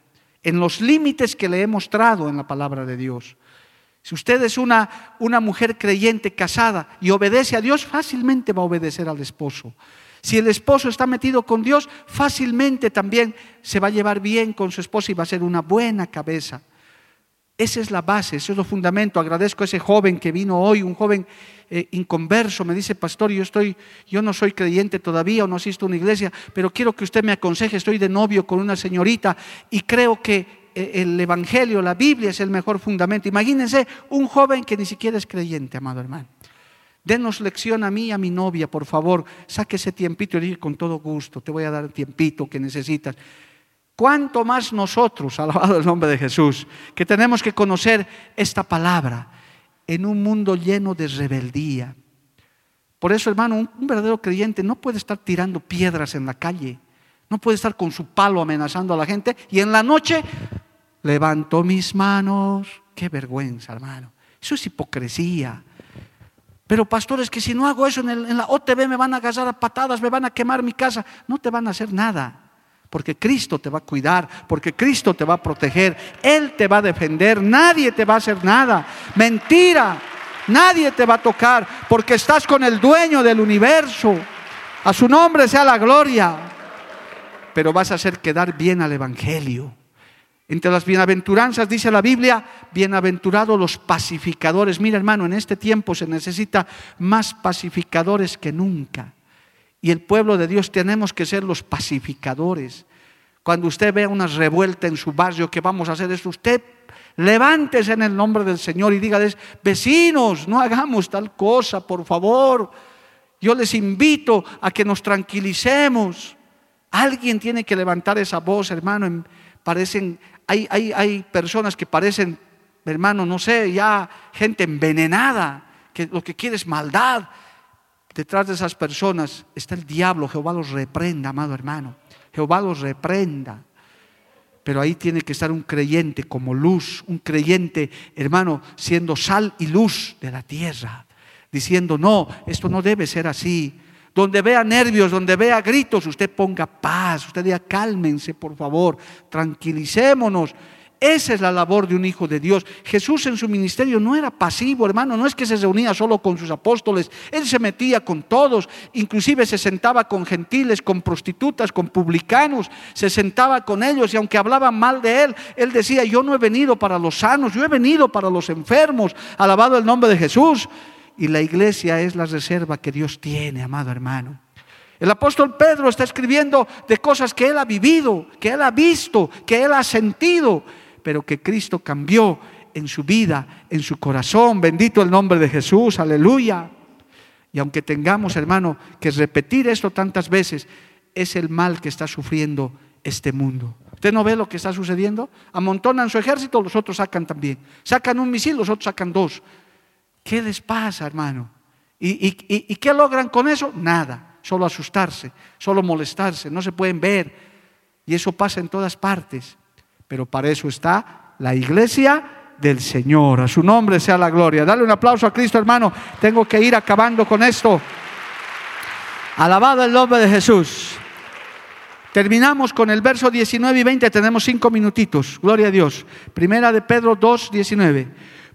en los límites que le he mostrado en la palabra de Dios. Si usted es una, una mujer creyente casada y obedece a Dios, fácilmente va a obedecer al esposo. Si el esposo está metido con Dios, fácilmente también se va a llevar bien con su esposa y va a ser una buena cabeza. Esa es la base, ese es lo fundamento. Agradezco a ese joven que vino hoy, un joven eh, inconverso, me dice, pastor, yo estoy, yo no soy creyente todavía o no asisto a una iglesia, pero quiero que usted me aconseje, estoy de novio con una señorita y creo que el Evangelio, la Biblia es el mejor fundamento. Imagínense un joven que ni siquiera es creyente, amado hermano. Denos lección a mí y a mi novia, por favor. Saque ese tiempito y dije con todo gusto, te voy a dar el tiempito que necesitas. ¿Cuánto más nosotros, alabado el nombre de Jesús, que tenemos que conocer esta palabra en un mundo lleno de rebeldía? Por eso, hermano, un, verdadero creyente no puede estar tirando piedras en la calle, no puede estar con su palo amenazando a la gente y en la noche levanto mis manos. Qué vergüenza, hermano. Eso es hipocresía. Pero pastores, que si no hago eso en, en la OTB me van a agarrar a patadas, me van a quemar mi casa. No te van a hacer nada porque Cristo te va a cuidar, porque Cristo te va a proteger, Él te va a defender, nadie te va a hacer nada. Mentira, nadie te va a tocar, porque estás con el dueño del universo. A su nombre sea la gloria. Pero vas a hacer quedar bien al Evangelio. Entre las bienaventuranzas dice la Biblia, bienaventurados los pacificadores. Mira hermano, en este tiempo se necesita más pacificadores que nunca. Y el pueblo de Dios tenemos que ser los pacificadores. Cuando usted vea una revuelta en su barrio, ¿qué vamos a hacer esto? Usted levántese en el nombre del Señor y dígales, vecinos, no hagamos tal cosa, por favor. Yo les invito a que nos tranquilicemos. Alguien tiene que levantar esa voz, hermano. Parecen, hay, hay, hay personas que parecen, hermano, no sé, ya gente envenenada, que lo que quiere es maldad. Detrás de esas personas está el diablo. Jehová los reprenda, amado hermano. Jehová los reprenda. Pero ahí tiene que estar un creyente como luz, un creyente, hermano, siendo sal y luz de la tierra, diciendo, no, esto no debe ser así. Donde vea nervios, donde vea gritos, usted ponga paz, usted diga, cálmense, por favor, tranquilicémonos. Esa es la labor de un hijo de Dios. Jesús en su ministerio no era pasivo, hermano, no es que se reunía solo con sus apóstoles, él se metía con todos, inclusive se sentaba con gentiles, con prostitutas, con publicanos, se sentaba con ellos y aunque hablaban mal de él, él decía, yo no he venido para los sanos, yo he venido para los enfermos, alabado el nombre de Jesús. Y la iglesia es la reserva que Dios tiene, amado hermano. El apóstol Pedro está escribiendo de cosas que él ha vivido, que él ha visto, que él ha sentido pero que Cristo cambió en su vida, en su corazón. Bendito el nombre de Jesús, aleluya. Y aunque tengamos, hermano, que repetir esto tantas veces, es el mal que está sufriendo este mundo. ¿Usted no ve lo que está sucediendo? Amontonan su ejército, los otros sacan también. Sacan un misil, los otros sacan dos. ¿Qué les pasa, hermano? ¿Y, qué logran con eso? Nada, solo asustarse, solo molestarse, no se pueden ver. Y eso pasa en todas partes. Pero para eso está la iglesia del Señor. A su nombre sea la gloria. Dale un aplauso a Cristo, hermano. Tengo que ir acabando con esto. Alabado el nombre de Jesús. Terminamos con el verso 19 y 20. Tenemos cinco minutitos. Gloria a Dios. Primera de Pedro 2, 19.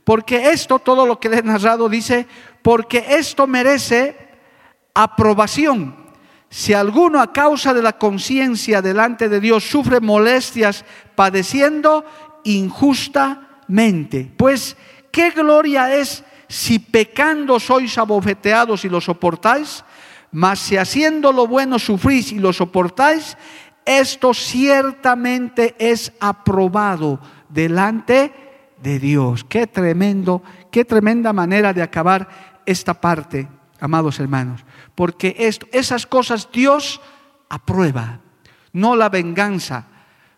Porque esto, todo lo que le he narrado, dice, porque esto merece aprobación. Si alguno a causa de la conciencia delante de Dios sufre molestias padeciendo injustamente, pues qué gloria es si pecando sois abofeteados y lo soportáis, mas si haciendo lo bueno sufrís y lo soportáis, esto ciertamente es aprobado delante de Dios. Qué tremendo, qué tremenda manera de acabar esta parte, amados hermanos. Porque esto, esas cosas Dios aprueba, no la venganza,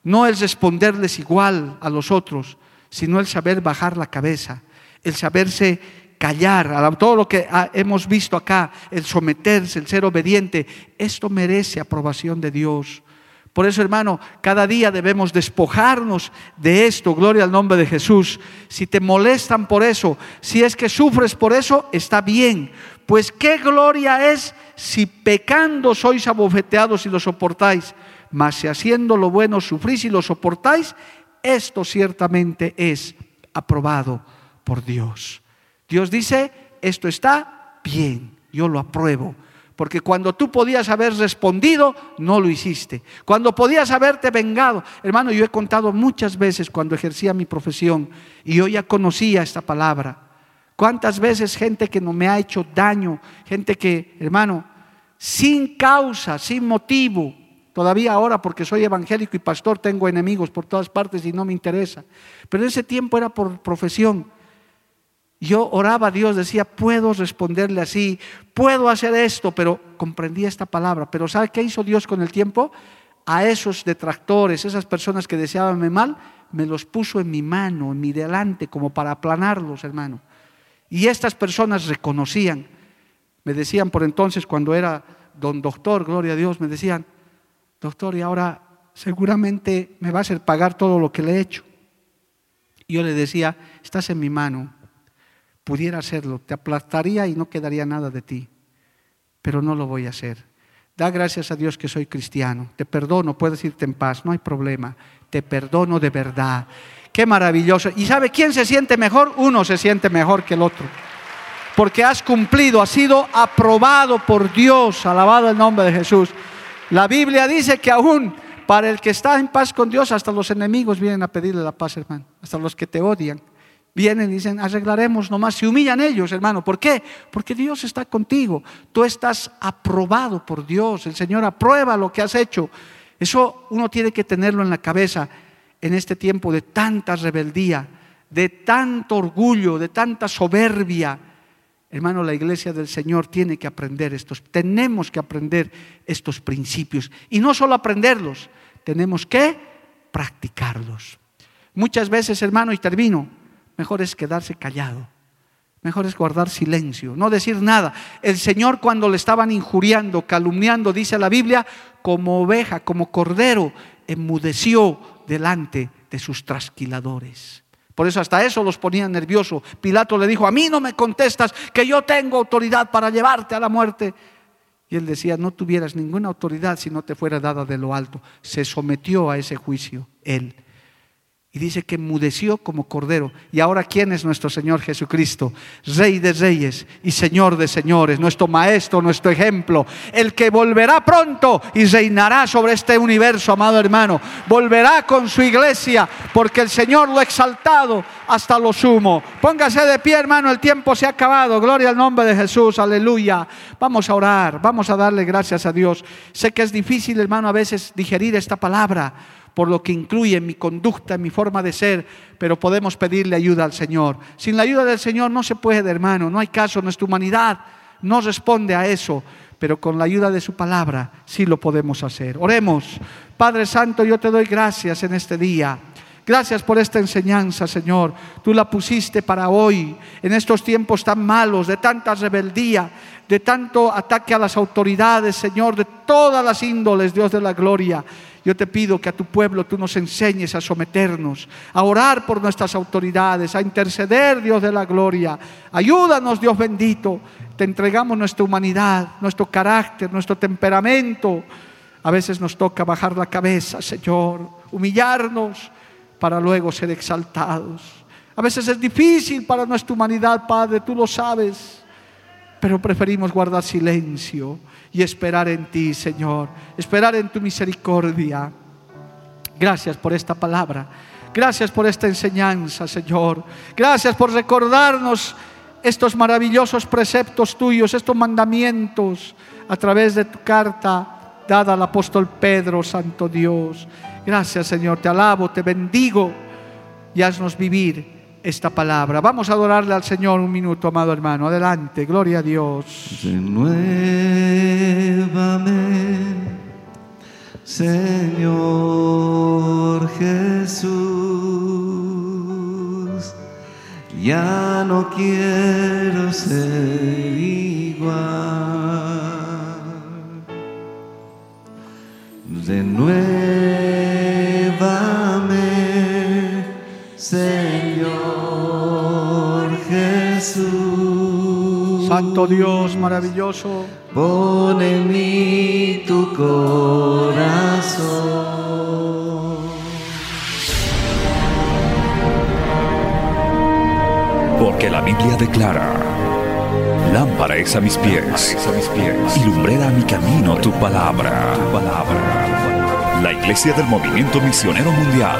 no el responderles igual a los otros, sino el saber bajar la cabeza, el saberse callar, todo lo que hemos visto acá, el someterse, el ser obediente, esto merece aprobación de Dios. Por eso, hermano, cada día debemos despojarnos de esto, gloria al nombre de Jesús. Si te molestan por eso, si es que sufres por eso, está bien. Pues qué gloria es si pecando sois abofeteados y lo soportáis, mas si haciendo lo bueno sufrís y lo soportáis, esto ciertamente es aprobado por Dios. Dios dice, esto está bien, yo lo apruebo. Porque cuando tú podías haber respondido, no lo hiciste. Cuando podías haberte vengado. Hermano, yo he contado muchas veces cuando ejercía mi profesión y yo ya conocía esta palabra. ¿Cuántas veces gente que no me ha hecho daño, gente que, hermano, sin causa, sin motivo, todavía ahora porque soy evangélico y pastor tengo enemigos por todas partes y no me interesa. Pero ese tiempo era por profesión. Yo oraba a Dios, decía, puedo responderle así, puedo hacer esto, pero comprendía esta palabra. Pero ¿sabe qué hizo Dios con el tiempo? A esos detractores, esas personas que deseaban mal, me los puso en mi mano, en mi delante, como para aplanarlos, hermano. Y estas personas reconocían, me decían por entonces, cuando era don doctor, gloria a Dios, me decían, doctor, y ahora seguramente me va a hacer pagar todo lo que le he hecho. Y yo le decía, estás en mi mano, pudiera hacerlo, te aplastaría y no quedaría nada de ti, pero no lo voy a hacer. Da gracias a Dios que soy cristiano, te perdono, puedes irte en paz, no hay problema, te perdono de verdad. Qué maravilloso. ¿Y sabe quién se siente mejor? Uno se siente mejor que el otro. Porque has cumplido, has sido aprobado por Dios, alabado el nombre de Jesús. La Biblia dice que aún para el que está en paz con Dios, hasta los enemigos vienen a pedirle la paz, hermano, hasta los que te odian vienen y dicen, arreglaremos nomás, se humillan ellos, hermano. ¿Por qué? Porque Dios está contigo. Tú estás aprobado por Dios. El Señor aprueba lo que has hecho. Eso uno tiene que tenerlo en la cabeza en este tiempo de tanta rebeldía, de tanto orgullo, de tanta soberbia. Hermano, la iglesia del Señor tiene que aprender estos, tenemos que aprender estos principios. Y no solo aprenderlos, tenemos que practicarlos. Muchas veces, hermano, y termino, mejor es quedarse callado. Mejor es guardar silencio, no decir nada. El Señor cuando le estaban injuriando, calumniando, dice la Biblia, como oveja, como cordero, enmudeció delante de sus trasquiladores. Por eso hasta eso los ponía nerviosos. Pilato le dijo, a mí no me contestas que yo tengo autoridad para llevarte a la muerte. Y él decía, no tuvieras ninguna autoridad si no te fuera dada de lo alto. Se sometió a ese juicio él. Y dice que mudeció como cordero. Y ahora, ¿quién es nuestro Señor Jesucristo? Rey de reyes y Señor de señores, nuestro Maestro, nuestro ejemplo, el que volverá pronto y reinará sobre este universo, amado hermano. Volverá con su iglesia, porque el Señor lo ha exaltado hasta lo sumo. Póngase de pie, hermano, el tiempo se ha acabado. Gloria al nombre de Jesús, aleluya. Vamos a orar, vamos a darle gracias a Dios. Sé que es difícil, hermano, a veces digerir esta palabra por lo que incluye mi conducta, mi forma de ser, pero podemos pedirle ayuda al Señor. Sin la ayuda del Señor no se puede, hermano, no hay caso, nuestra humanidad no responde a eso, pero con la ayuda de su palabra sí lo podemos hacer. Oremos. Padre Santo, yo te doy gracias en este día. Gracias por esta enseñanza, Señor. Tú la pusiste para hoy, en estos tiempos tan malos, de tanta rebeldía, de tanto ataque a las autoridades, Señor, de todas las índoles, Dios de la gloria. Yo te pido que a tu pueblo tú nos enseñes a someternos, a orar por nuestras autoridades, a interceder, Dios de la gloria. Ayúdanos, Dios bendito. Te entregamos nuestra humanidad, nuestro carácter, nuestro temperamento. A veces nos toca bajar la cabeza, Señor, humillarnos para luego ser exaltados. A veces es difícil para nuestra humanidad, Padre, tú lo sabes. pero preferimos guardar silencio y esperar en ti, Señor, esperar en tu misericordia. Gracias por esta palabra. Gracias por esta enseñanza, Señor. Gracias por recordarnos estos maravillosos preceptos tuyos, estos mandamientos a través de tu carta dada al apóstol Pedro, Santo Dios. Gracias, Señor. Te alabo, te bendigo y haznos vivir esta palabra. Vamos a adorarle al Señor un minuto, amado hermano. Adelante, gloria a Dios. Renuévame, Señor Jesús. Ya no quiero ser igual. Renuévame, Señor Jesús. Santo Dios maravilloso. Pon en mí tu corazón. Porque la Biblia declara, lámpara es a mis pies, a mis pies, y lumbrera a mi camino tu palabra, tu palabra. La Iglesia del Movimiento Misionero Mundial